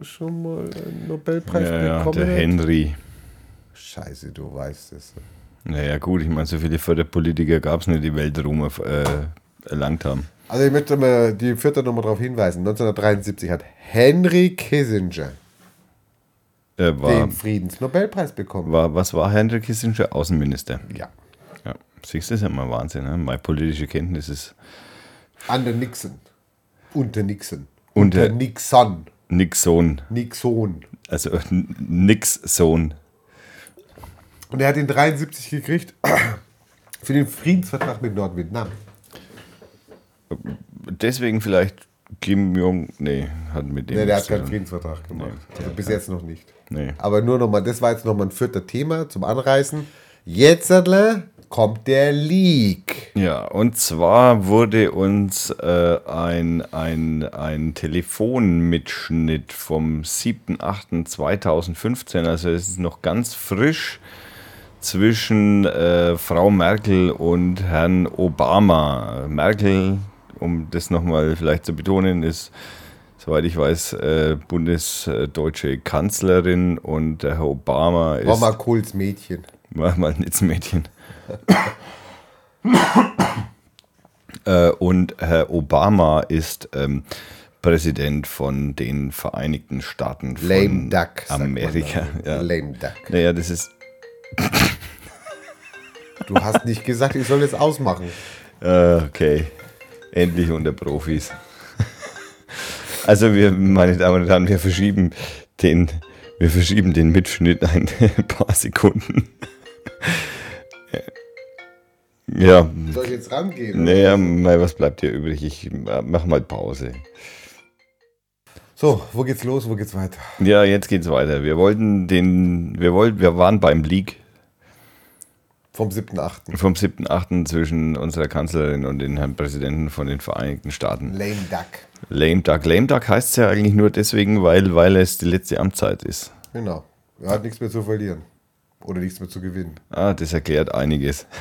schon mal einen Nobelpreis Ja, ja, bekommen der hat? Henry. Scheiße, du weißt es. Naja, gut, ich meine, so viele Förderpolitiker gab es nicht, die Weltruhm äh, erlangt haben. Also ich möchte mal die vierte nochmal darauf hinweisen. 1973 hat Henry Kissinger Äh, war, den Friedensnobelpreis bekommen. war, was war Henry Kissinger? Außenminister. Ja. Ja, siehst du, das ist ja mal Wahnsinn. Ne? Meine politische Kenntnis ist Under Nixon. Unter Nixon. Unter- Unter Nixon. Nixon. Nixon. Also nix Sohn. Und er hat ihn 73 gekriegt für den Friedensvertrag mit Nordvietnam. Deswegen vielleicht Kim Jong. Nee, hat mit dem. Nee, der hat keinen. Friedensvertrag gemacht. Nee, also bis jetzt noch nicht. Nee. Aber nur nochmal, das war jetzt nochmal ein vierter Thema zum Anreißen. Jetzt Adler, kommt der Leak. Ja, und zwar wurde uns äh, ein, ein, ein Telefonmitschnitt vom 7.8.2015, also es ist noch ganz frisch, zwischen äh, Frau Merkel und Herrn Obama. Merkel, um das nochmal vielleicht zu betonen, ist, soweit ich weiß, äh, bundesdeutsche Kanzlerin und der Herr Obama ist... War mal Kohls Mädchen. War mal ein Mädchen. Äh, und Herr Obama ist ähm, Präsident von den Vereinigten Staaten von Lame Duck. Amerika. Ja. Lame Duck. Naja, das ist Du hast nicht gesagt, ich soll jetzt ausmachen. äh, okay. Endlich unter Profis. Also wir, meine Damen und Herren, wir verschieben den, wir verschieben den Mitschnitt ein paar Sekunden. Ja, Soll ich jetzt rangehen? Naja, mal, was bleibt hier übrig? Ich äh, mach mal Pause. So, wo geht's los? Wo geht's weiter? Ja, jetzt geht's weiter. Wir wollten den, wir wollten, wir waren beim Leak Vom 7.8. vom 7.8. zwischen unserer Kanzlerin und den Herrn Präsidenten von den Vereinigten Staaten. Lame Duck. Lame Duck. Lame Duck heißt es ja eigentlich nur deswegen, weil, weil es die letzte Amtszeit ist. Genau. Er hat nichts mehr zu verlieren. Oder nichts mehr zu gewinnen. Ah, das erklärt einiges.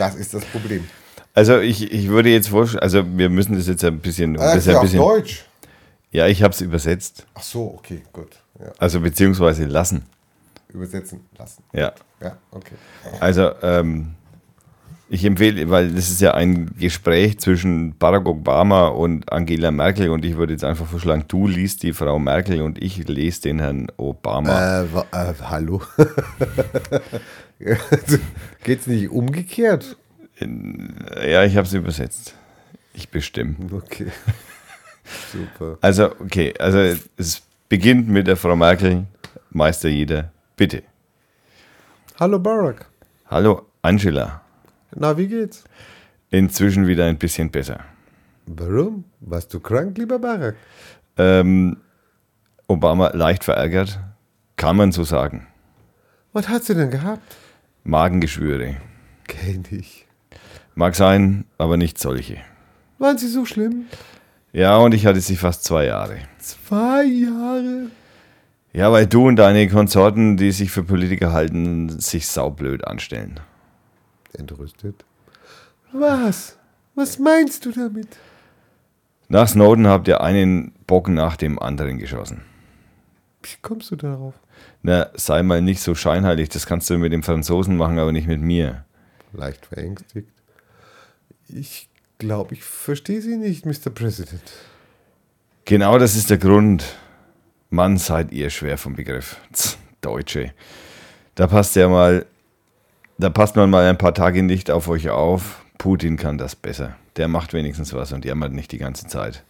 Das ist das Problem. Also ich, ich würde jetzt vorstellen, also wir müssen das jetzt ein bisschen, Ah, das ja ein auf bisschen Deutsch. Ja, ich habe es übersetzt. Ach so, okay, gut. Ja, Also beziehungsweise lassen. übersetzen lassen. Ja. Ja, okay. Also ähm, ich empfehle, weil das ist ja ein Gespräch zwischen Barack Obama und Angela Merkel und ich würde jetzt einfach vorschlagen, du liest die Frau Merkel und ich lese den Herrn Obama. Äh, äh, hallo? Geht's nicht umgekehrt? Ja, ich habe es übersetzt. Ich bestimme. Okay. Super. Also, okay, also es beginnt mit der Frau Merkel, Meister jeder. Bitte. Hallo Barack. Hallo Angela. Na, wie geht's? Inzwischen wieder ein bisschen besser. Warum? Warst du krank, lieber Barack? Ähm, Obama leicht verärgert, kann man so sagen. Was hat sie denn gehabt? Magengeschwüre. Kenn ich. Mag sein, aber nicht solche. Waren sie so schlimm? Ja, und ich hatte sie fast zwei Jahre. Zwei Jahre. Ja, weil du und deine Konsorten, die sich für Politiker halten, sich saublöd anstellen. Entrüstet. Was? Was meinst du damit? Nach Snowden habt ihr einen Bock nach dem anderen geschossen. Wie kommst du darauf? Na, sei mal nicht so scheinheilig, das kannst du mit dem Franzosen machen, aber nicht mit mir. Leicht verängstigt. Ich glaube, ich verstehe Sie nicht, Mr. President. Genau das ist der Grund. Mann, seid ihr schwer vom Begriff. Tz, Deutsche. Da passt ja mal, da passt man mal ein paar Tage nicht auf euch auf. Putin kann das besser. Der macht wenigstens was und jammert nicht die ganze Zeit.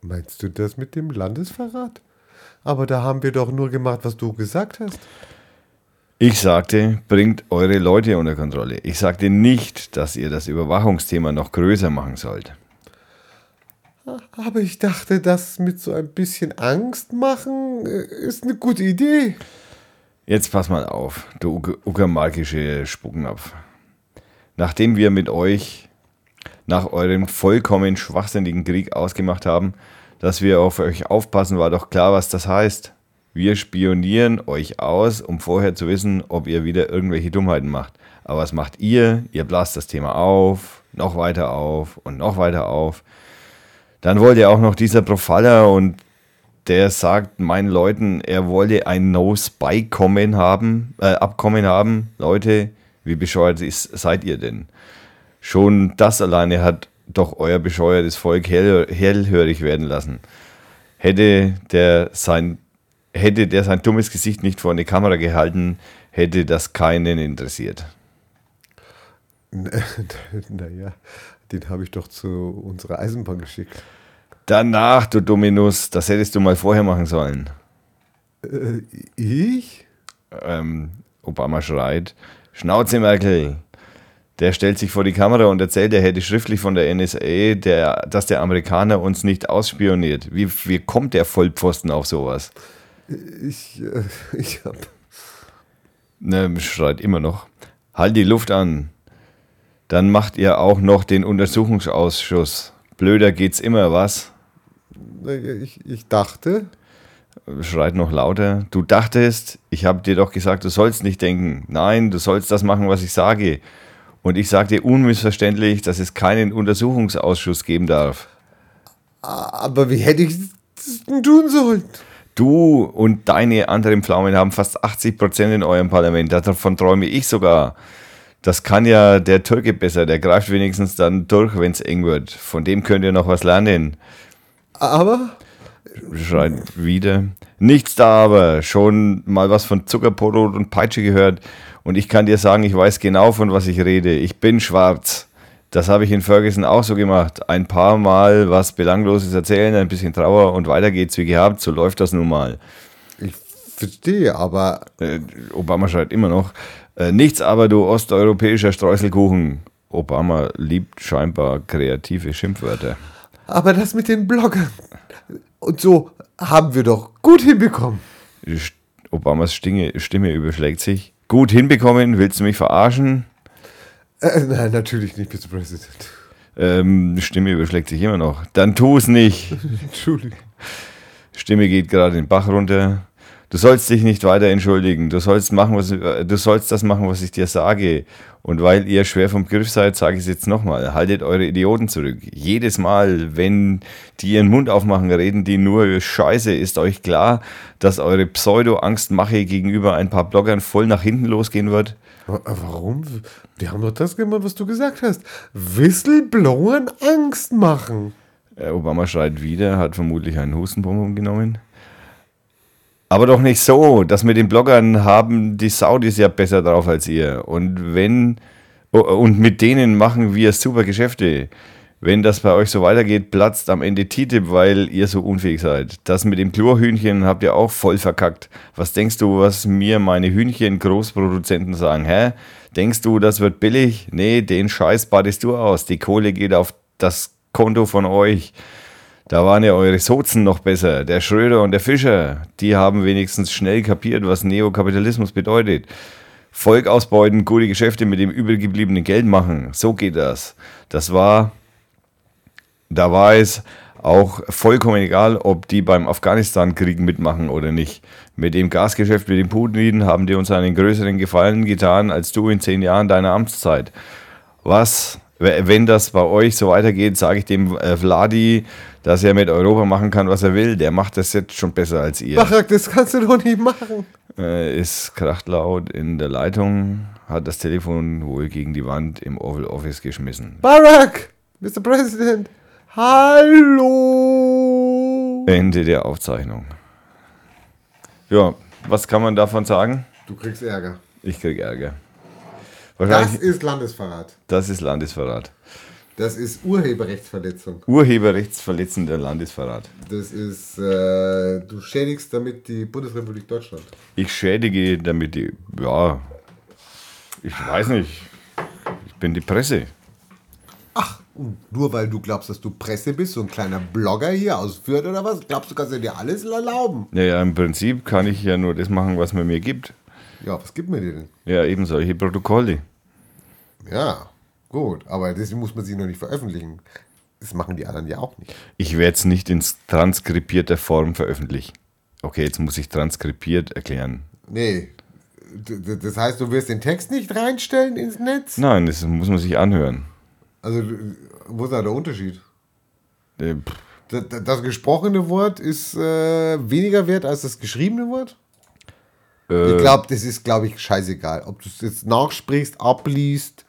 Meinst du das mit dem Landesverrat? Aber da haben wir doch nur gemacht, was du gesagt hast. Ich sagte, bringt eure Leute unter Kontrolle. Ich sagte nicht, dass ihr das Überwachungsthema noch größer machen sollt. Aber ich dachte, das mit so ein bisschen Angst machen äh, ist eine gute Idee. Jetzt pass mal auf, du Uck- uckermarkische Spucknapf. Nachdem wir mit euch nach eurem vollkommen schwachsinnigen Krieg ausgemacht haben, dass wir auf euch aufpassen, war doch klar, was das heißt. Wir spionieren euch aus, um vorher zu wissen, ob ihr wieder irgendwelche Dummheiten macht. Aber was macht ihr? Ihr blast das Thema auf, noch weiter auf und noch weiter auf. Dann wollte auch noch dieser Profiler und der sagt meinen Leuten, er wolle ein No-Spy-Kommen haben, äh, Abkommen haben. Leute, wie bescheuert ist, seid ihr denn? Schon das alleine hat doch euer bescheuertes Volk hell, hellhörig werden lassen. Hätte der sein hätte der sein dummes Gesicht nicht vor eine Kamera gehalten, hätte das keinen interessiert. naja, den habe ich doch zu unserer Eisenbahn geschickt. Danach, du Dominus, das hättest du mal vorher machen sollen. Äh, ich? ähm, Obama schreit, Schnauze Merkel. Der stellt sich vor die Kamera und erzählt, er hätte schriftlich von der NSA, der, dass der Amerikaner uns nicht ausspioniert. Wie, wie kommt der Vollpfosten auf sowas? Ich, äh, ich habe. Ne, schreit immer noch. Halt die Luft an. Dann macht ihr auch noch den Untersuchungsausschuss. Blöder geht's immer, was? Ich, ich dachte. Schreit noch lauter. Du dachtest, ich habe dir doch gesagt, du sollst nicht denken. Nein, du sollst das machen, was ich sage. Und ich sagte unmissverständlich, dass es keinen Untersuchungsausschuss geben darf. Aber wie hätte ich das denn tun sollen? Du und deine anderen Pflaumen haben fast 80 Prozent in eurem Parlament. Davon träume ich sogar. Das kann ja der Türke besser. Der greift wenigstens dann durch, wenn es eng wird. Von dem könnt ihr noch was lernen. Aber Schreit wieder. Nichts da aber. Schon mal was von Zuckerbrot und Peitsche gehört. Und ich kann dir sagen, ich weiß genau, von was ich rede. Ich bin schwarz. Das habe ich in Ferguson auch so gemacht. Ein paar Mal was Belangloses erzählen, ein bisschen Trauer und weiter geht's wie gehabt. So läuft das nun mal. ich verstehe, aber Äh, Obama schreit immer noch. Äh, nichts aber, du osteuropäischer Streuselkuchen. Obama liebt scheinbar kreative Schimpfwörter. aber das mit den Bloggern und so haben wir doch gut hinbekommen. Obamas Stimme, Stimme überschlägt sich. Gut hinbekommen, willst du mich verarschen? Äh, nein, natürlich nicht, Mr. President. Ähm, Stimme überschlägt sich immer noch. Dann tu es nicht. Entschuldigung. Stimme geht gerade den Bach runter. Du sollst dich nicht weiter entschuldigen. Du sollst machen, was du sollst das machen, was ich dir sage. Und weil ihr schwer vom Griff seid, sage ich es jetzt nochmal. Haltet eure Idioten zurück. Jedes Mal, wenn die ihren Mund aufmachen, reden die nur Scheiße. Ist euch klar, dass eure Pseudo-Angstmache gegenüber ein paar Bloggern voll nach hinten losgehen wird? Warum? Die haben doch das gemacht, was du gesagt hast. Whistleblowern Angst machen. Äh, Obama schreit wieder, hat vermutlich einen Hustenbonbon genommen. Aber doch nicht so. Das mit den Bloggern haben die Saudis ja besser drauf als ihr. Und wenn und mit denen machen wir super Geschäfte. Wenn das bei euch so weitergeht, platzt am Ende TTIP, weil ihr so unfähig seid. Das mit dem Chlorhühnchen habt ihr auch voll verkackt. Was denkst du, was mir meine Hühnchen-Großproduzenten sagen? Hä? Denkst du, das wird billig? Nee, den Scheiß badest du aus. Die Kohle geht auf das Konto von euch. Da waren ja eure Sozen noch besser. Der Schröder und der Fischer, die haben wenigstens schnell kapiert, was Neokapitalismus bedeutet. Volk ausbeuten, gute Geschäfte mit dem übrig gebliebenen Geld machen. So geht das. Das war, da war es auch vollkommen egal, ob die beim Afghanistan-Krieg mitmachen oder nicht. Mit dem Gasgeschäft mit den Putin haben die uns einen größeren Gefallen getan als du in zehn Jahren deiner Amtszeit. Was, wenn das bei euch so weitergeht, sage ich dem äh, Vladi, dass er mit Europa machen kann, was er will. Der macht das jetzt schon besser als ihr. Barak, das kannst du doch nicht machen. Äh, ist kracht laut in der Leitung, hat das Telefon wohl gegen die Wand im Oval Office geschmissen. Barack, Mr. President. Hallo. Ende der Aufzeichnung. Ja, was kann man davon sagen? Du kriegst Ärger. Ich krieg Ärger. Das ist Landesverrat. das ist Landesverrat. Das ist Urheberrechtsverletzung. Urheberrechtsverletzender Landesverrat. Das ist, äh, du schädigst damit die Bundesrepublik Deutschland. Ich schädige damit die, ja, ich weiß nicht. Ich bin die Presse. Und nur weil du glaubst, dass du Presse bist, so ein kleiner Blogger hier aus Fürth oder was, glaubst du, kannst du dir alles erlauben? Naja, im Prinzip kann ich ja nur das machen, was man mir gibt. Ja, was gibt mir dir denn? Ja, eben solche Protokolle. Ja, gut, aber deswegen muss man sie noch nicht veröffentlichen. Das machen die anderen ja auch nicht. Ich werde es nicht in transkribierter Form veröffentlichen. Okay, jetzt muss ich transkribiert erklären. Nee. Das heißt, du wirst den Text nicht reinstellen ins Netz? Nein, das muss man sich anhören. Also, wo ist da der Unterschied? Äh, pff, D- d- Das gesprochene Wort ist äh, weniger wert als das geschriebene Wort? äh, Ich glaube, das ist, glaube ich, scheißegal. Ob du es jetzt nachsprichst, abliest,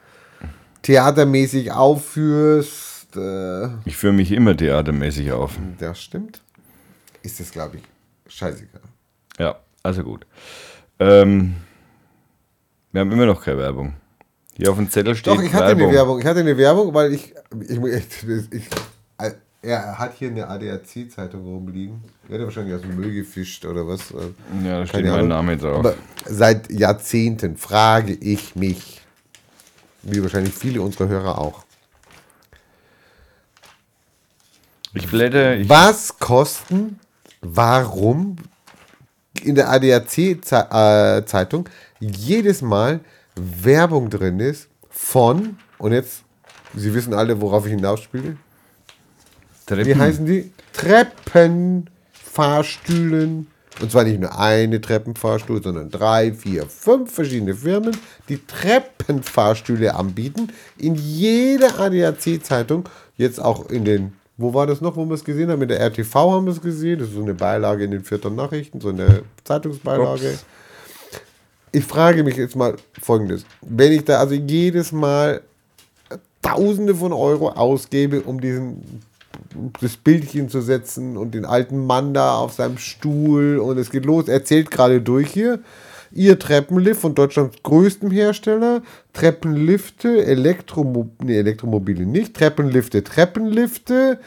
theatermäßig aufführst, äh, Ich führe mich immer theatermäßig auf. das stimmt, ist das, glaube ich, scheißegal. Ja, also gut. Ähm, wir haben immer noch keine Werbung. Hier auf dem Zettel steht Doch, ich hatte Werbung. eine Werbung. Ich hatte eine Werbung, weil ich. ich, ich, ich er hat hier eine ADAC-Zeitung rumliegen. Er hat wahrscheinlich aus dem Müll gefischt oder was. Ja, da steht keine mein Ahnung. Name drauf. Aber seit Jahrzehnten frage ich mich, wie wahrscheinlich viele unserer Hörer auch, ich blätter, ich, was kosten, warum in der ADAC-Zeitung jedes Mal Werbung drin ist von, und jetzt, Sie wissen alle, worauf ich hinausspiele, Treppen. Wie heißen die? Treppenfahrstühlen. Und zwar nicht nur eine Treppenfahrstuhl, sondern drei, vier, fünf verschiedene Firmen, die Treppenfahrstühle anbieten. In jeder ADAC-Zeitung, jetzt auch in den, wo war das noch, wo wir es gesehen haben? In der RTV haben wir es gesehen. Das ist so eine Beilage in den vierten Nachrichten, so eine Zeitungsbeilage. Ups. Ich frage mich jetzt mal folgendes. Wenn ich da also jedes Mal Tausende von Euro ausgebe, um diesen das Bildchen zu setzen und den alten Mann da auf seinem Stuhl und es geht los. Er zählt gerade durch hier. Ihr Treppenlift von Deutschlands größtem Hersteller. Treppenlifte, Elektromo nee, Elektromobile nicht. Treppenlifte, Treppenlifte.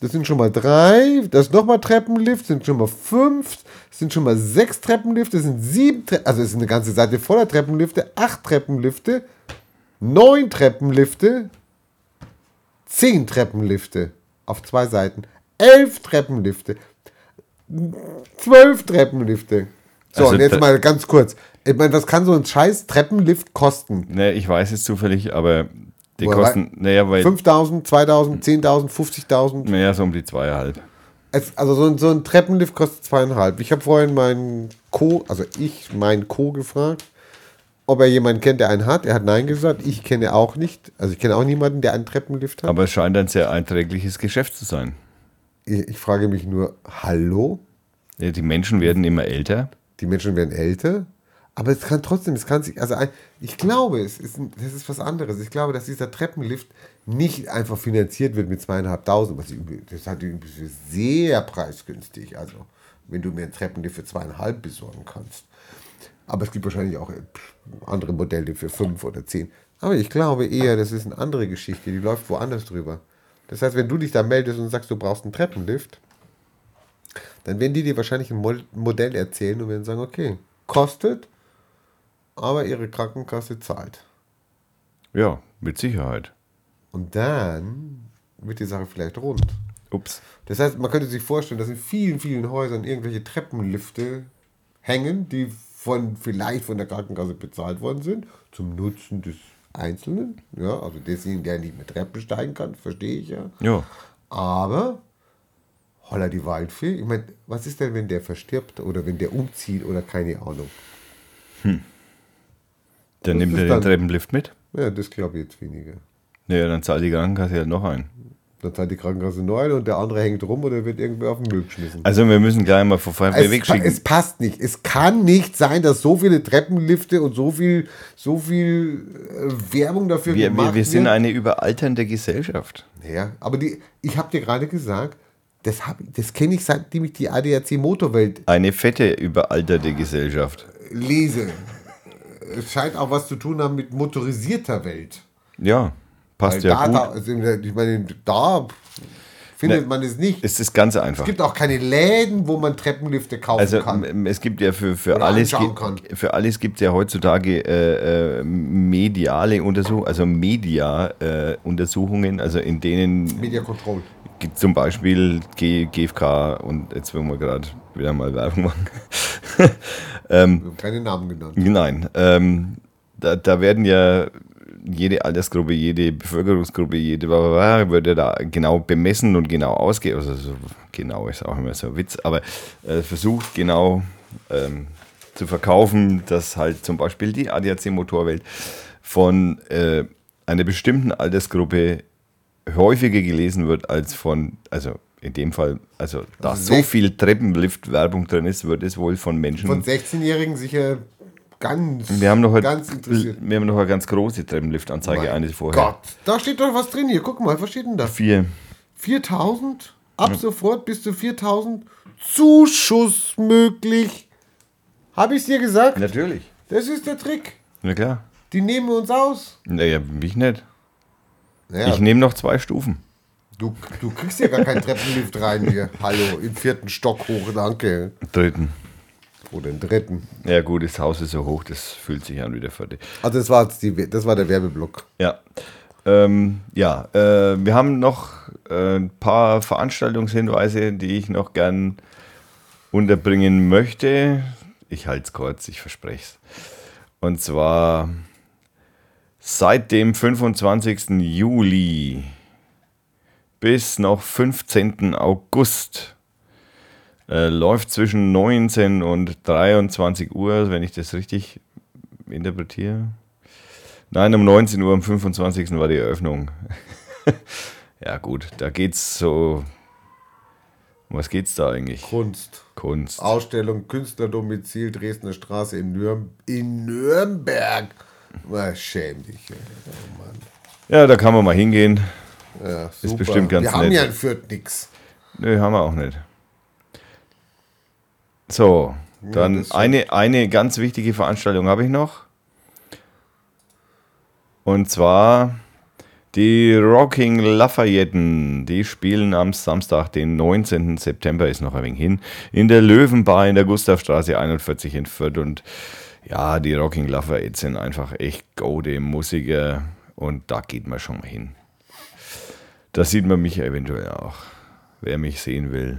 Das sind schon mal drei. Das ist nochmal Treppenlift, sind schon mal fünf. Sind schon mal sechs Treppenlifte. Sind sieben. Tre also es ist eine ganze Seite voller Treppenlifte. Acht Treppenlifte. Neun Treppenlifte. Zehn Treppenlifte auf zwei Seiten. Elf Treppenlifte. Zwölf Treppenlifte. So, Also und jetzt mal ganz kurz. Ich meine, was kann so ein scheiß Treppenlift kosten? Ne, ich weiß es zufällig, aber die Woher kosten, naja, weil, 5000, 2000, 10.000, 50.000? naja, so um die zweieinhalb. Es, also so ein, so ein Treppenlift kostet zweieinhalb. Ich habe vorhin meinen Co, also ich, meinen Co gefragt, ob er jemanden kennt, der einen hat. Er hat nein gesagt. Ich kenne auch nicht. Also ich kenne auch niemanden, der einen Treppenlift hat. Aber es scheint ein sehr einträgliches Geschäft zu sein. ich, ich frage mich nur, hallo? Ja, Die Menschen werden immer älter. Die Menschen werden älter. Aber es kann trotzdem, es kann sich, also ich glaube, es ist, das ist was anderes. Ich glaube, dass dieser Treppenlift nicht einfach finanziert wird mit zweieinhalbtausend. Das für sehr preisgünstig. Also, wenn du mir einen Treppenlift für zweieinhalb besorgen kannst. Aber es gibt wahrscheinlich auch äh, andere Modelle für fünf oder zehn. Aber ich glaube eher, das ist eine andere Geschichte, die läuft woanders drüber. Das heißt, wenn du dich da meldest und sagst, du brauchst einen Treppenlift, dann werden die dir wahrscheinlich ein Mo- Modell erzählen und werden sagen, okay, kostet, aber ihre Krankenkasse zahlt. Ja, mit Sicherheit. Und dann wird die Sache vielleicht rund. Ups. Das heißt, man könnte sich vorstellen, dass in vielen, vielen Häusern irgendwelche Treppenlifte hängen, die von vielleicht von der Krankenkasse bezahlt worden sind, zum Nutzen des Einzelnen. Ja, also desjenigen, der nicht mit Treppen steigen kann, verstehe ich ja. Ja. Aber, holla die Waldfee, ich meine, was ist denn, wenn der verstirbt oder wenn der umzieht oder keine Ahnung? Dann nimmt er den dann- Treppenlift mit. Ja, das glaube ich jetzt weniger. Naja, dann zahlt die Krankenkasse halt noch ein. Dann zahlt die Krankenkasse neu und der andere hängt rum oder wird irgendwer auf den Müll geschmissen. Also wir müssen gleich mal Es, pa wegschicken. es passt nicht. Es kann nicht sein, dass so viele Treppenlifte und so viel, so viel äh, Werbung dafür Wir, gemacht wir, wir sind wird. eine überalternde Gesellschaft. Ja, aber die, ich habe dir gerade gesagt, das, hab das kenne ich seitdem ich die ADAC Motorwelt Eine fette, überalterte Gesellschaft. lese. Es scheint auch was zu tun haben mit motorisierter Welt. Ja, passt Weil ja da, gut. da, also ich meine, da findet Ne, man es nicht. Es ist ganz Es einfach. gibt auch keine Läden, wo man Treppenlifte kaufen Also kann. es gibt ja für, für alles gibt, für alles gibt es ja heutzutage äh, äh, mediale Untersuchungen, also Media äh, also in denen Media Control. zum Beispiel G, GFK und jetzt wollen wir gerade wieder mal Werbung machen. Wir haben keine Namen genannt. Nein, ähm, da, da werden ja jede Altersgruppe, jede Bevölkerungsgruppe, jede blablabla wird ja da genau bemessen und genau ausge... Also so genau ist auch immer so ein Witz, aber äh, versucht genau ähm, zu verkaufen, dass halt zum Beispiel die ADAC Motorwelt von äh, einer bestimmten Altersgruppe häufiger gelesen wird als von, also in dem Fall, also da Also so viel Treppenlift-Werbung drin ist, wird es wohl von Menschen Von 16-Jährigen sicher ganz, wir haben noch ganz interessiert. wir haben noch eine ganz große Treppenlift-Anzeige, Mein eine vorher. Gott, da steht doch was drin hier. Guck mal, was steht denn da? Vier. 4000? Ab sofort bis zu 4000? Zuschuss möglich. Habe ich es dir gesagt? Natürlich. Das ist der Trick. Na klar. Die nehmen uns aus. Naja, mich nicht. Naja, Ich nehme noch zwei Stufen. du, du kriegst ja gar keinen Treppenlift rein hier. Hallo, im vierten Stock hoch, danke. Dritten. Oder im dritten. Ja gut, das Haus ist so hoch, das fühlt sich an wie der vierte. Also das war, jetzt die, das war der Werbeblock. Ja. Ähm, ja, äh, wir haben noch äh, ein paar Veranstaltungshinweise, die ich noch gern unterbringen möchte. Ich halte es kurz, ich verspreche es. Und zwar seit dem 25. Juli bis noch 15. August äh, läuft zwischen 19 und 23 Uhr, wenn ich das richtig interpretiere. Nein, um 19 Uhr am 25. war die Eröffnung. ja, gut, da geht's so. Um was geht's da eigentlich? Kunst. Kunst. Ausstellung Künstlerdomizil Dresdner Straße in, Nürn in Nürnberg. Na, schäm dich. Oh Mann. Ja, da kann man mal hingehen. Ja, super. bestimmt ganz Wir haben nett. ja in Fürth nix. Nö, haben wir auch nicht. So, dann das- eine, eine ganz wichtige Veranstaltung habe ich noch. Und zwar die Rocking Lafayetten. Die spielen am Samstag, den 19. September, ist noch ein wenig hin, in der Löwenbar in der Gustavstraße 41 in Fürth. Und ja, die Rocking Lafayettes sind einfach echt gute Musiker. Und da geht man schon mal hin. Da sieht man mich eventuell auch. Wer mich sehen will.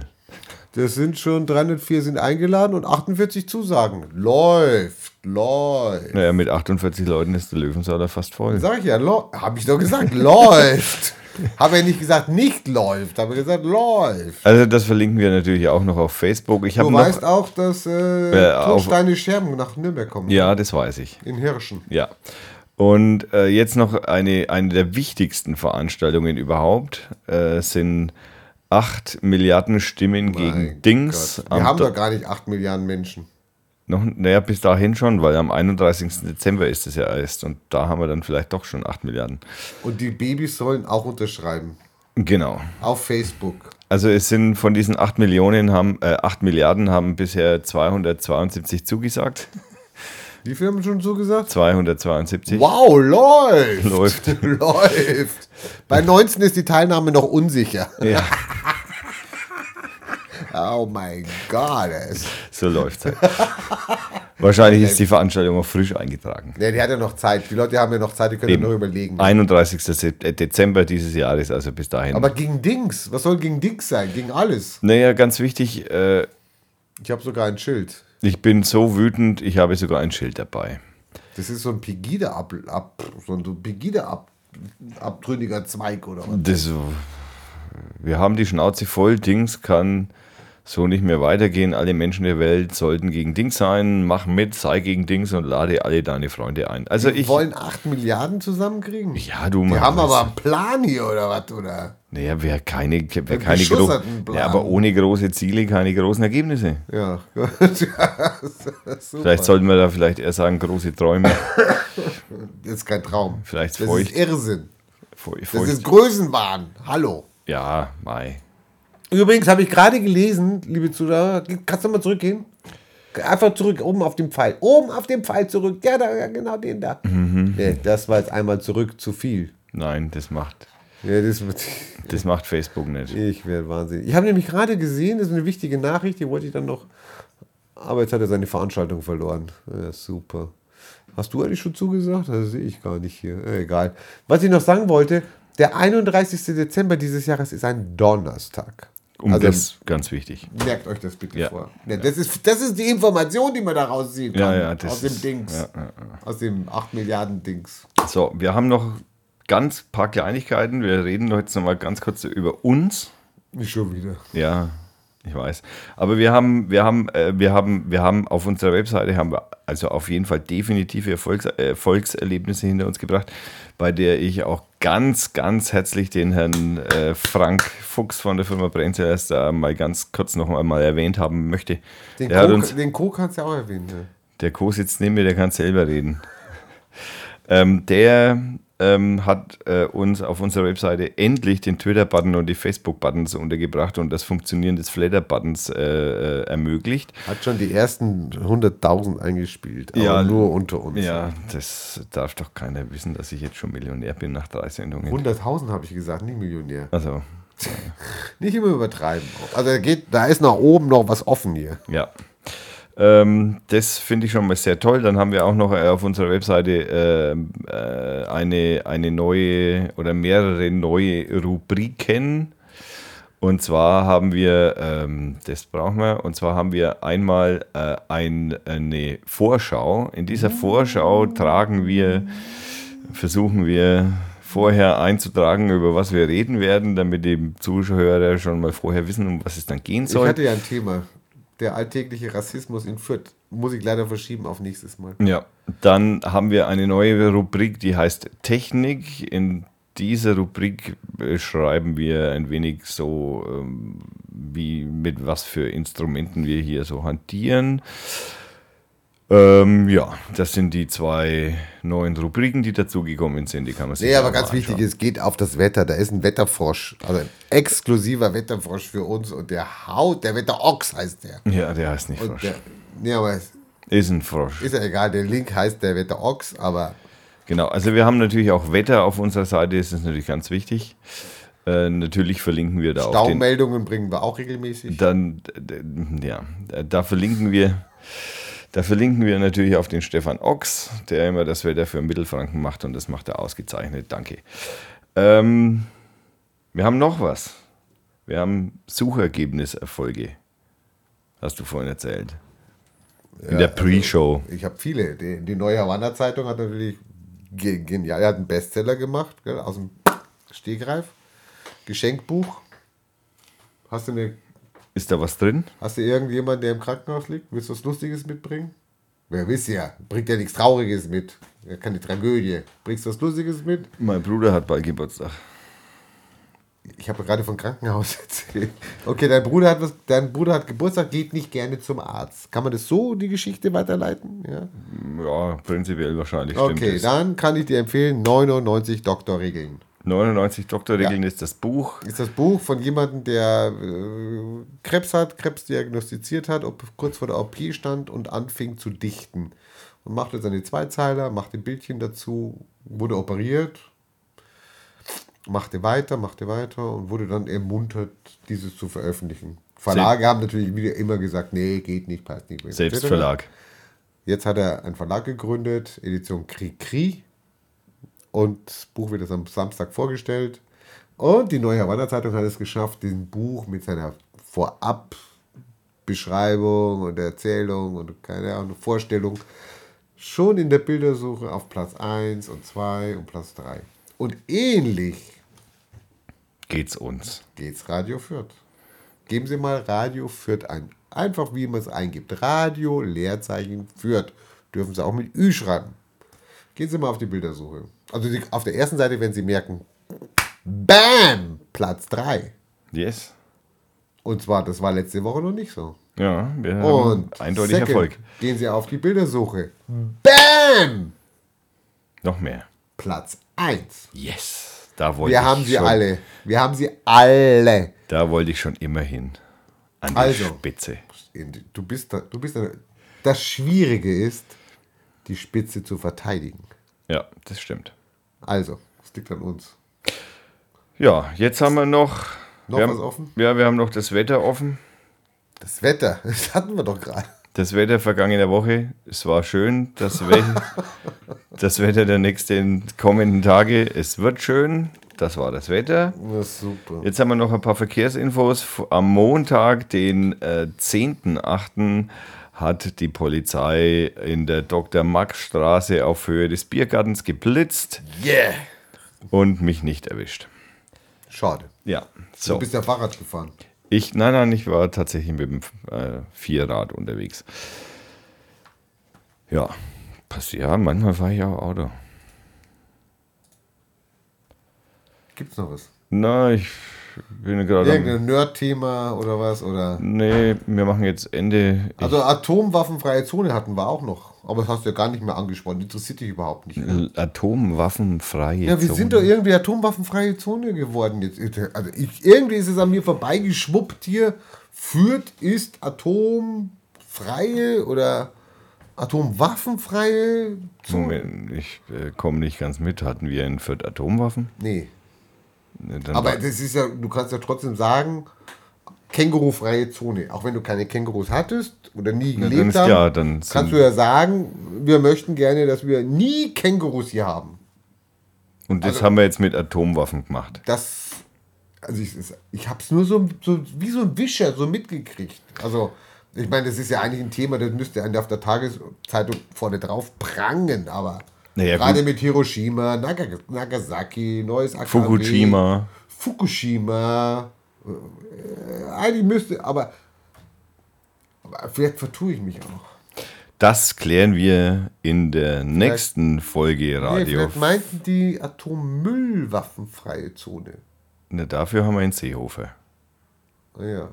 Das sind schon 304 sind eingeladen und 48 Zusagen. Läuft, läuft. Naja, mit 48 Leuten ist der Löwensaal fast voll. Sag ich ja, habe ich doch gesagt, läuft. Habe ja nicht gesagt, nicht läuft, habe gesagt, läuft. Also das verlinken wir natürlich auch noch auf Facebook. Ich Du noch, weißt auch, dass äh, Äh, Tonsteine Scherben nach Nürnberg kommen. ja, das weiß ich. In Hirschen. Ja. Und äh, jetzt noch eine, eine der wichtigsten Veranstaltungen überhaupt äh, sind 8 Milliarden Stimmen gegen Mein Dings. Gott. Wir haben Do- doch gar nicht 8 Milliarden Menschen. noch, naja, bis dahin schon, weil am 31. Dezember ist es ja erst und da haben wir dann vielleicht doch schon 8 Milliarden. Und die Babys sollen auch unterschreiben. Genau. Auf Facebook. Also es sind von diesen 8 Millionen haben, äh, 8 Milliarden haben bisher 272 zugesagt. Wie viel haben schon zugesagt? 272. Wow, läuft. Läuft. läuft. Bei 19 ist die Teilnahme noch unsicher. Ja, Oh mein Gott. So läuft es halt. Wahrscheinlich ist die Veranstaltung auch frisch eingetragen. Ja, die hat ja noch Zeit. Die Leute haben ja noch Zeit, die können Eben. ja noch überlegen. 31. Sep- äh, Dezember dieses Jahres, also bis dahin. Aber gegen Dings. Was soll gegen Dings sein? Gegen alles. naja, ganz wichtig, äh, Ich habe sogar ein Schild. Ich bin so wütend, ich habe sogar ein Schild dabei. Das ist so ein Pegida ab, so ein Pegida ab, abtrünniger Zweig oder was? Das, wir haben die Schnauze voll, Dings kann so nicht mehr weitergehen. Alle Menschen der Welt sollten gegen Dings sein. Mach mit, sei gegen Dings und lade alle deine Freunde ein. Also Die ich. wollen 8 Milliarden zusammenkriegen? Ja, du Mann, haben das- aber einen Plan hier oder was? Oder? Naja, wer keine, wer keine gro beschusserten Plan. ja, aber ohne große Ziele keine großen Ergebnisse. Ja, gut. ja. Vielleicht sollten wir da vielleicht eher sagen, große Träume. Das ist kein Traum. Vielleicht das feucht. ist Irrsinn. Feu- Das feucht. ist Größenwahn. Hallo. ja, Mai. Übrigens habe ich gerade gelesen, liebe Zuschauer, kannst du mal zurückgehen? Einfach zurück, oben auf dem Pfeil. Oben auf dem Pfeil zurück. Ja, da, ja genau den da. Mhm. Nee, das war jetzt einmal zurück zu viel. Nein, das macht, Ja, das das macht Facebook nicht. Ich werde wahnsinnig. Ich habe nämlich gerade gesehen, das ist eine wichtige Nachricht, die wollte ich dann noch. Aber jetzt hat er seine Veranstaltung verloren. Ja, super. Hast du eigentlich schon zugesagt? Das sehe ich gar nicht hier. Egal. Was ich noch sagen wollte, der 31. Dezember dieses Jahres ist ein Donnerstag. Um also das ganz wichtig. merkt euch das bitte Ja. vor. Ja, das, ist, das ist die Information, die man daraus ziehen kann. Ja, ja, aus dem Dings. Aus dem 8 Milliarden Dings. So, wir haben noch ganz paar Kleinigkeiten. Wir reden jetzt noch mal ganz kurz über uns. Nicht schon wieder. Ja, ich weiß. Aber wir haben, wir haben, äh, wir haben, wir haben auf unserer Webseite haben wir also auf jeden Fall definitive Erfolgs Erfolgserlebnisse hinter uns gebracht, bei der ich auch ganz, ganz herzlich den Herrn äh, Frank Fuchs von der Firma Brenzellers da mal ganz kurz noch einmal erwähnt haben möchte. Den, der, Co, uns, den Co kannst du ja auch erwähnen. Ja. der Co sitzt neben mir, der kann selber reden. ähm, der ähm, hat äh, uns auf unserer Webseite endlich den Twitter-Button und die Facebook-Buttons untergebracht und das Funktionieren des Flatter-Buttons äh, äh, ermöglicht. Hat schon die ersten 100.000 eingespielt. Aber Ja, nur unter uns. Ja, das darf doch keiner wissen, dass ich jetzt schon Millionär bin nach drei Sendungen. 100.000 habe ich gesagt, nicht Millionär. Also, Nicht immer übertreiben. Also geht, da ist nach oben noch was offen hier. ja. Ähm, das finde ich schon mal sehr toll. Dann haben wir auch noch äh, auf unserer Webseite ähm, äh, eine, eine neue oder mehrere neue Rubriken. Und zwar haben wir, ähm, das brauchen wir, und zwar haben wir einmal äh, ein, eine Vorschau. In dieser Vorschau tragen wir, versuchen wir vorher einzutragen, über was wir reden werden, damit die Zuschauer schon mal vorher wissen, um was es dann gehen Ich soll. hatte ja ein Thema. Der alltägliche Rassismus in Fürth. Muss ich leider verschieben auf nächstes Mal. Ja, dann haben wir eine neue Rubrik, die heißt Technik. In dieser Rubrik beschreiben wir ein wenig so, ähm, wie mit was für Instrumenten wir hier so hantieren. Ähm, ja, das sind die zwei neuen Rubriken, die dazugekommen sind. Die kann man sich Nee, aber ganz wichtig, es geht auf das Wetter. Da ist ein Wetterfrosch, also ein exklusiver Wetterfrosch für uns und der haut, der Wetterochs heißt der. Ja, der heißt nicht Und Frosch. der nee, aber es Ist ein Frosch. ist ja egal, der Link heißt der Wetterochs, aber Genau, also wir haben natürlich auch Wetter auf unserer Seite, das ist natürlich ganz wichtig. Äh, natürlich verlinken wir da auch Staumeldungen bringen wir auch regelmäßig. dann, ja, da verlinken wir, da verlinken wir natürlich auf den Stefan Ochs, der immer das Wetter für Mittelfranken macht und das macht er ausgezeichnet. Danke. Ähm, wir haben noch was. Wir haben Suchergebniserfolge. Hast du vorhin erzählt. In der Pre-Show. Ich habe viele. Die, die neue Havanna Zeitung hat natürlich ge- genial, er hat einen Bestseller gemacht, gell, aus dem Stegreif. Geschenkbuch. Hast du, eine, Ist da was drin? hast du irgendjemanden, der im Krankenhaus liegt? Willst du was Lustiges mitbringen? Wer wisst ja, bringt ja nichts Trauriges mit. Ja, keine Tragödie. Bringst du was Lustiges mit? Mein Bruder hat bald Geburtstag. Ich habe gerade von Krankenhaus erzählt. Okay, dein Bruder, hat was, dein Bruder hat Geburtstag, geht nicht gerne zum Arzt. Kann man das so, die Geschichte weiterleiten? Ja. Ja, prinzipiell wahrscheinlich Okay, dann kann ich dir empfehlen, 99 Doktorregeln. 99 Doktorregeln Ja. ist das Buch. Ist das Buch von jemandem, der äh, Krebs hat, Krebs diagnostiziert hat, ob kurz vor der OP stand und anfing zu dichten. Und machte seine Zweizeiler, machte Bildchen dazu, wurde operiert, machte weiter, machte weiter und wurde dann ermuntert, dieses zu veröffentlichen. Verlage haben natürlich wieder immer gesagt, nee, geht nicht, passt nicht. Selbstverlag. Jetzt hat er einen Verlag gegründet, Edition Kri Kri. Und das Buch wird jetzt am Samstag vorgestellt. Und die Neue Havanna Zeitung hat es geschafft, diesen Buch mit seiner Vorabbeschreibung und Erzählung und keine Ahnung, Vorstellung schon in der Bildersuche auf Platz 1 und 2 und Platz 3. Und ähnlich Geht's uns. geht's Radio Fürth. Geben Sie mal Radio Fürth ein. Einfach wie man es eingibt. Radio Leerzeichen Fürth. Dürfen Sie auch mit Ü schreiben. Gehen Sie mal auf die Bildersuche. Also die, auf der ersten Seite werden Sie merken, BAM! Platz 3. Yes. Und zwar, das war letzte Woche noch nicht so. Ja, wir haben Und eindeutig second, Erfolg. Gehen Sie auf die Bildersuche. BAM! Noch mehr. Platz 1. Yes. Da wollte Wir ich haben sie schon, alle. Wir haben sie alle. Da wollte ich schon immer hin. An die Also. Spitze. Du bist da, du bist da. Das Schwierige ist, die Spitze zu verteidigen. Ja, das stimmt. Also, es liegt an uns. Ja, jetzt haben wir noch. Noch wir was haben, offen? Ja, wir haben noch das Wetter offen. Das Wetter, das hatten wir doch gerade. Das Wetter vergangene Woche, es war schön. Das, We das Wetter der nächsten kommenden Tage, es wird schön. Das war das Wetter. Das ist super. Jetzt haben wir noch ein paar Verkehrsinfos. Am Montag, den äh, 10.8., hat die Polizei in der Dr. Max Straße auf Höhe des Biergartens geblitzt Yeah! und mich nicht erwischt. Schade. Ja, Du so. bist ja Fahrrad gefahren. Ich, nein, nein, ich war tatsächlich mit dem äh, Vierrad unterwegs. Ja, passiert. Ja, manchmal fahre ich auch Auto. Gibt's noch was? Na, ich bin gerade. Irgendein Nerd-Thema oder was? Oder? Nee, wir machen jetzt Ende. Ich, Also atomwaffenfreie Zone hatten wir auch noch. Aber das hast du ja gar nicht mehr angesprochen. Interessiert dich überhaupt nicht. L- Atomwaffenfreie Ja, wir Zone. sind doch irgendwie atomwaffenfreie Zone geworden jetzt. Also ich, irgendwie ist es an mir vorbeigeschwuppt hier. Fürth ist atomfreie oder atomwaffenfreie Zone. Moment, ich äh, komme nicht ganz mit. Hatten wir in Fürth Atomwaffen? Nee. Aber das ist ja, du kannst ja trotzdem sagen, kängurufreie Zone. Auch wenn du keine Kängurus hattest oder nie gelebt hast, sind- kannst du ja sagen, wir möchten gerne, dass wir nie Kängurus hier haben. und das also- haben wir jetzt mit Atomwaffen gemacht. Das, also ich, ich habe es nur so, so wie so ein Wischer so mitgekriegt. Also ich meine, das ist ja eigentlich ein Thema, das müsste einen auf der Tageszeitung vorne drauf prangen, aber Naja, gerade mit Hiroshima, Naga, Nagasaki, neues AKW, Fukushima. Fukushima, äh, eigentlich müsste, aber, aber vielleicht vertue ich mich auch. Das klären wir in der nächsten Folge Nee, Radio. vielleicht meinten die atommüllwaffenfreie Zone. Na, dafür haben wir einen Seehofer. Ah Ja,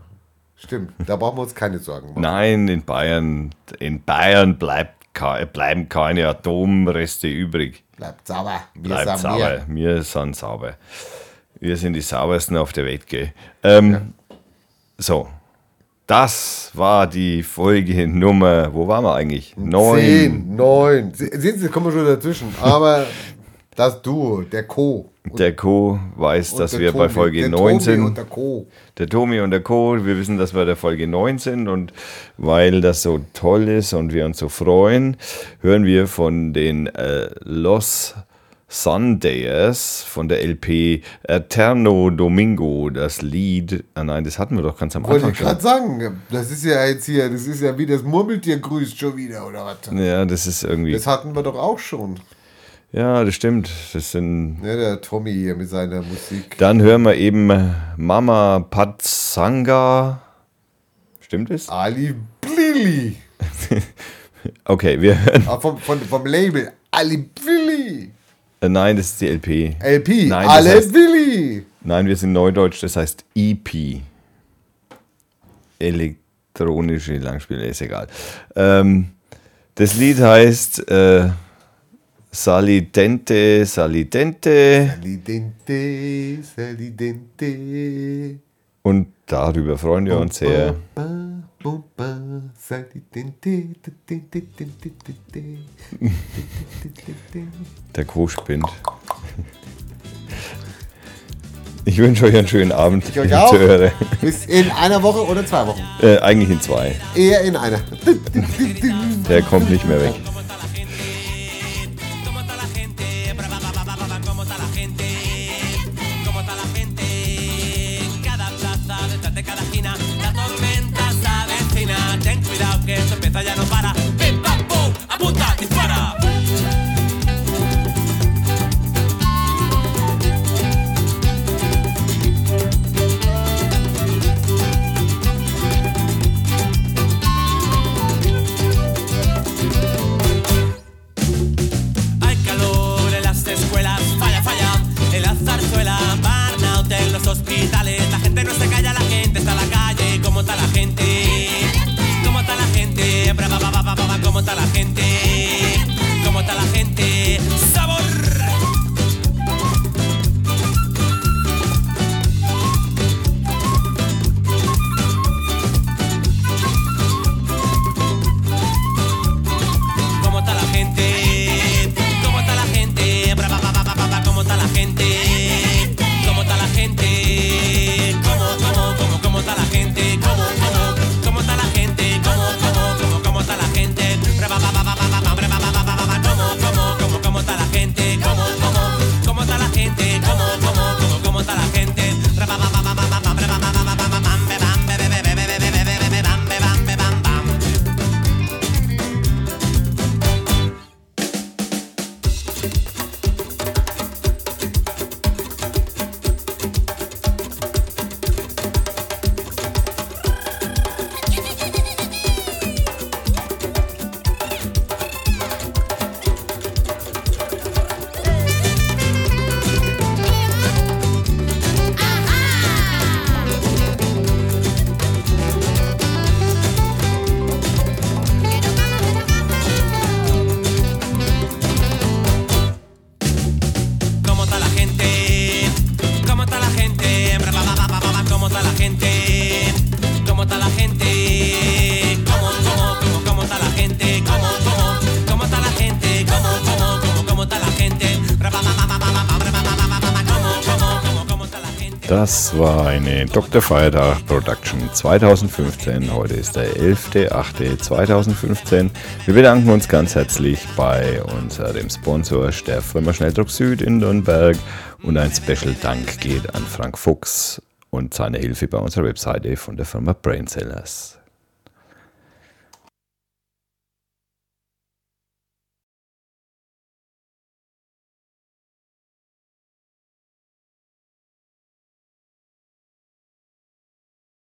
stimmt. Da brauchen wir uns keine Sorgen machen. Nein, in Bayern, in Bayern bleibt, bleiben keine Atomreste übrig. Bleibt sauber. Wir Bleibt sind sauber. mehr. Wir sind sauber. Wir sind die saubersten auf der Welt, gell? Ähm, So, das war die Folge Nummer, wo waren wir eigentlich? Neun. Zehn, neun. Se- Sehen Sie, kommen wir schon dazwischen. Aber das Duo, der Co. Der Co. weiß, dass wir bei Tobi, Folge der 9 Tobi sind. Und der Co. Der Tomi und der Co., wir wissen, dass wir der Folge 9 sind und weil das so toll ist und wir uns so freuen, hören wir von den äh, Los Sundayers von der LP Eterno Domingo das Lied. Ah nein, das hatten wir doch ganz am Wollte Anfang ich gerade sagen, das ist ja jetzt hier, das ist ja wie das Murmeltier grüßt schon wieder, oder was? Ja, das ist irgendwie. Das hatten wir doch auch schon. Ja, das stimmt. Das sind. Ja, der Tommy hier mit seiner Musik. Dann hören wir eben Mama Patsanga. Stimmt es? Ali Blili. Okay, wir hören. Ah, vom, von, vom Label Ali Blili. Äh, nein, das ist die LP. LP. Nein, das Ali heißt- Blili. Nein, wir sind Neudeutsch, das heißt EP. Elektronische Langspiele, ist egal. Ähm, das Lied heißt äh, Salidente, Salidente Salidente, salidente. und darüber freuen wir uns sehr. Der Quo spinnt. Ich wünsche euch einen schönen Abend, Ich euch auch. Zuhörer. Bis in einer Woche oder zwei Wochen. Äh, eigentlich in zwei. Eher in einer. Der kommt nicht mehr weg. Dr. Feiertag Production 2015. Heute ist der 11.08.2015. Wir bedanken uns ganz herzlich bei unserem Sponsor der Firma Schnelldruck Süd in Nürnberg und ein Special Dank geht an Frank Fuchs und seine Hilfe bei unserer Webseite von der Firma Brainsellers.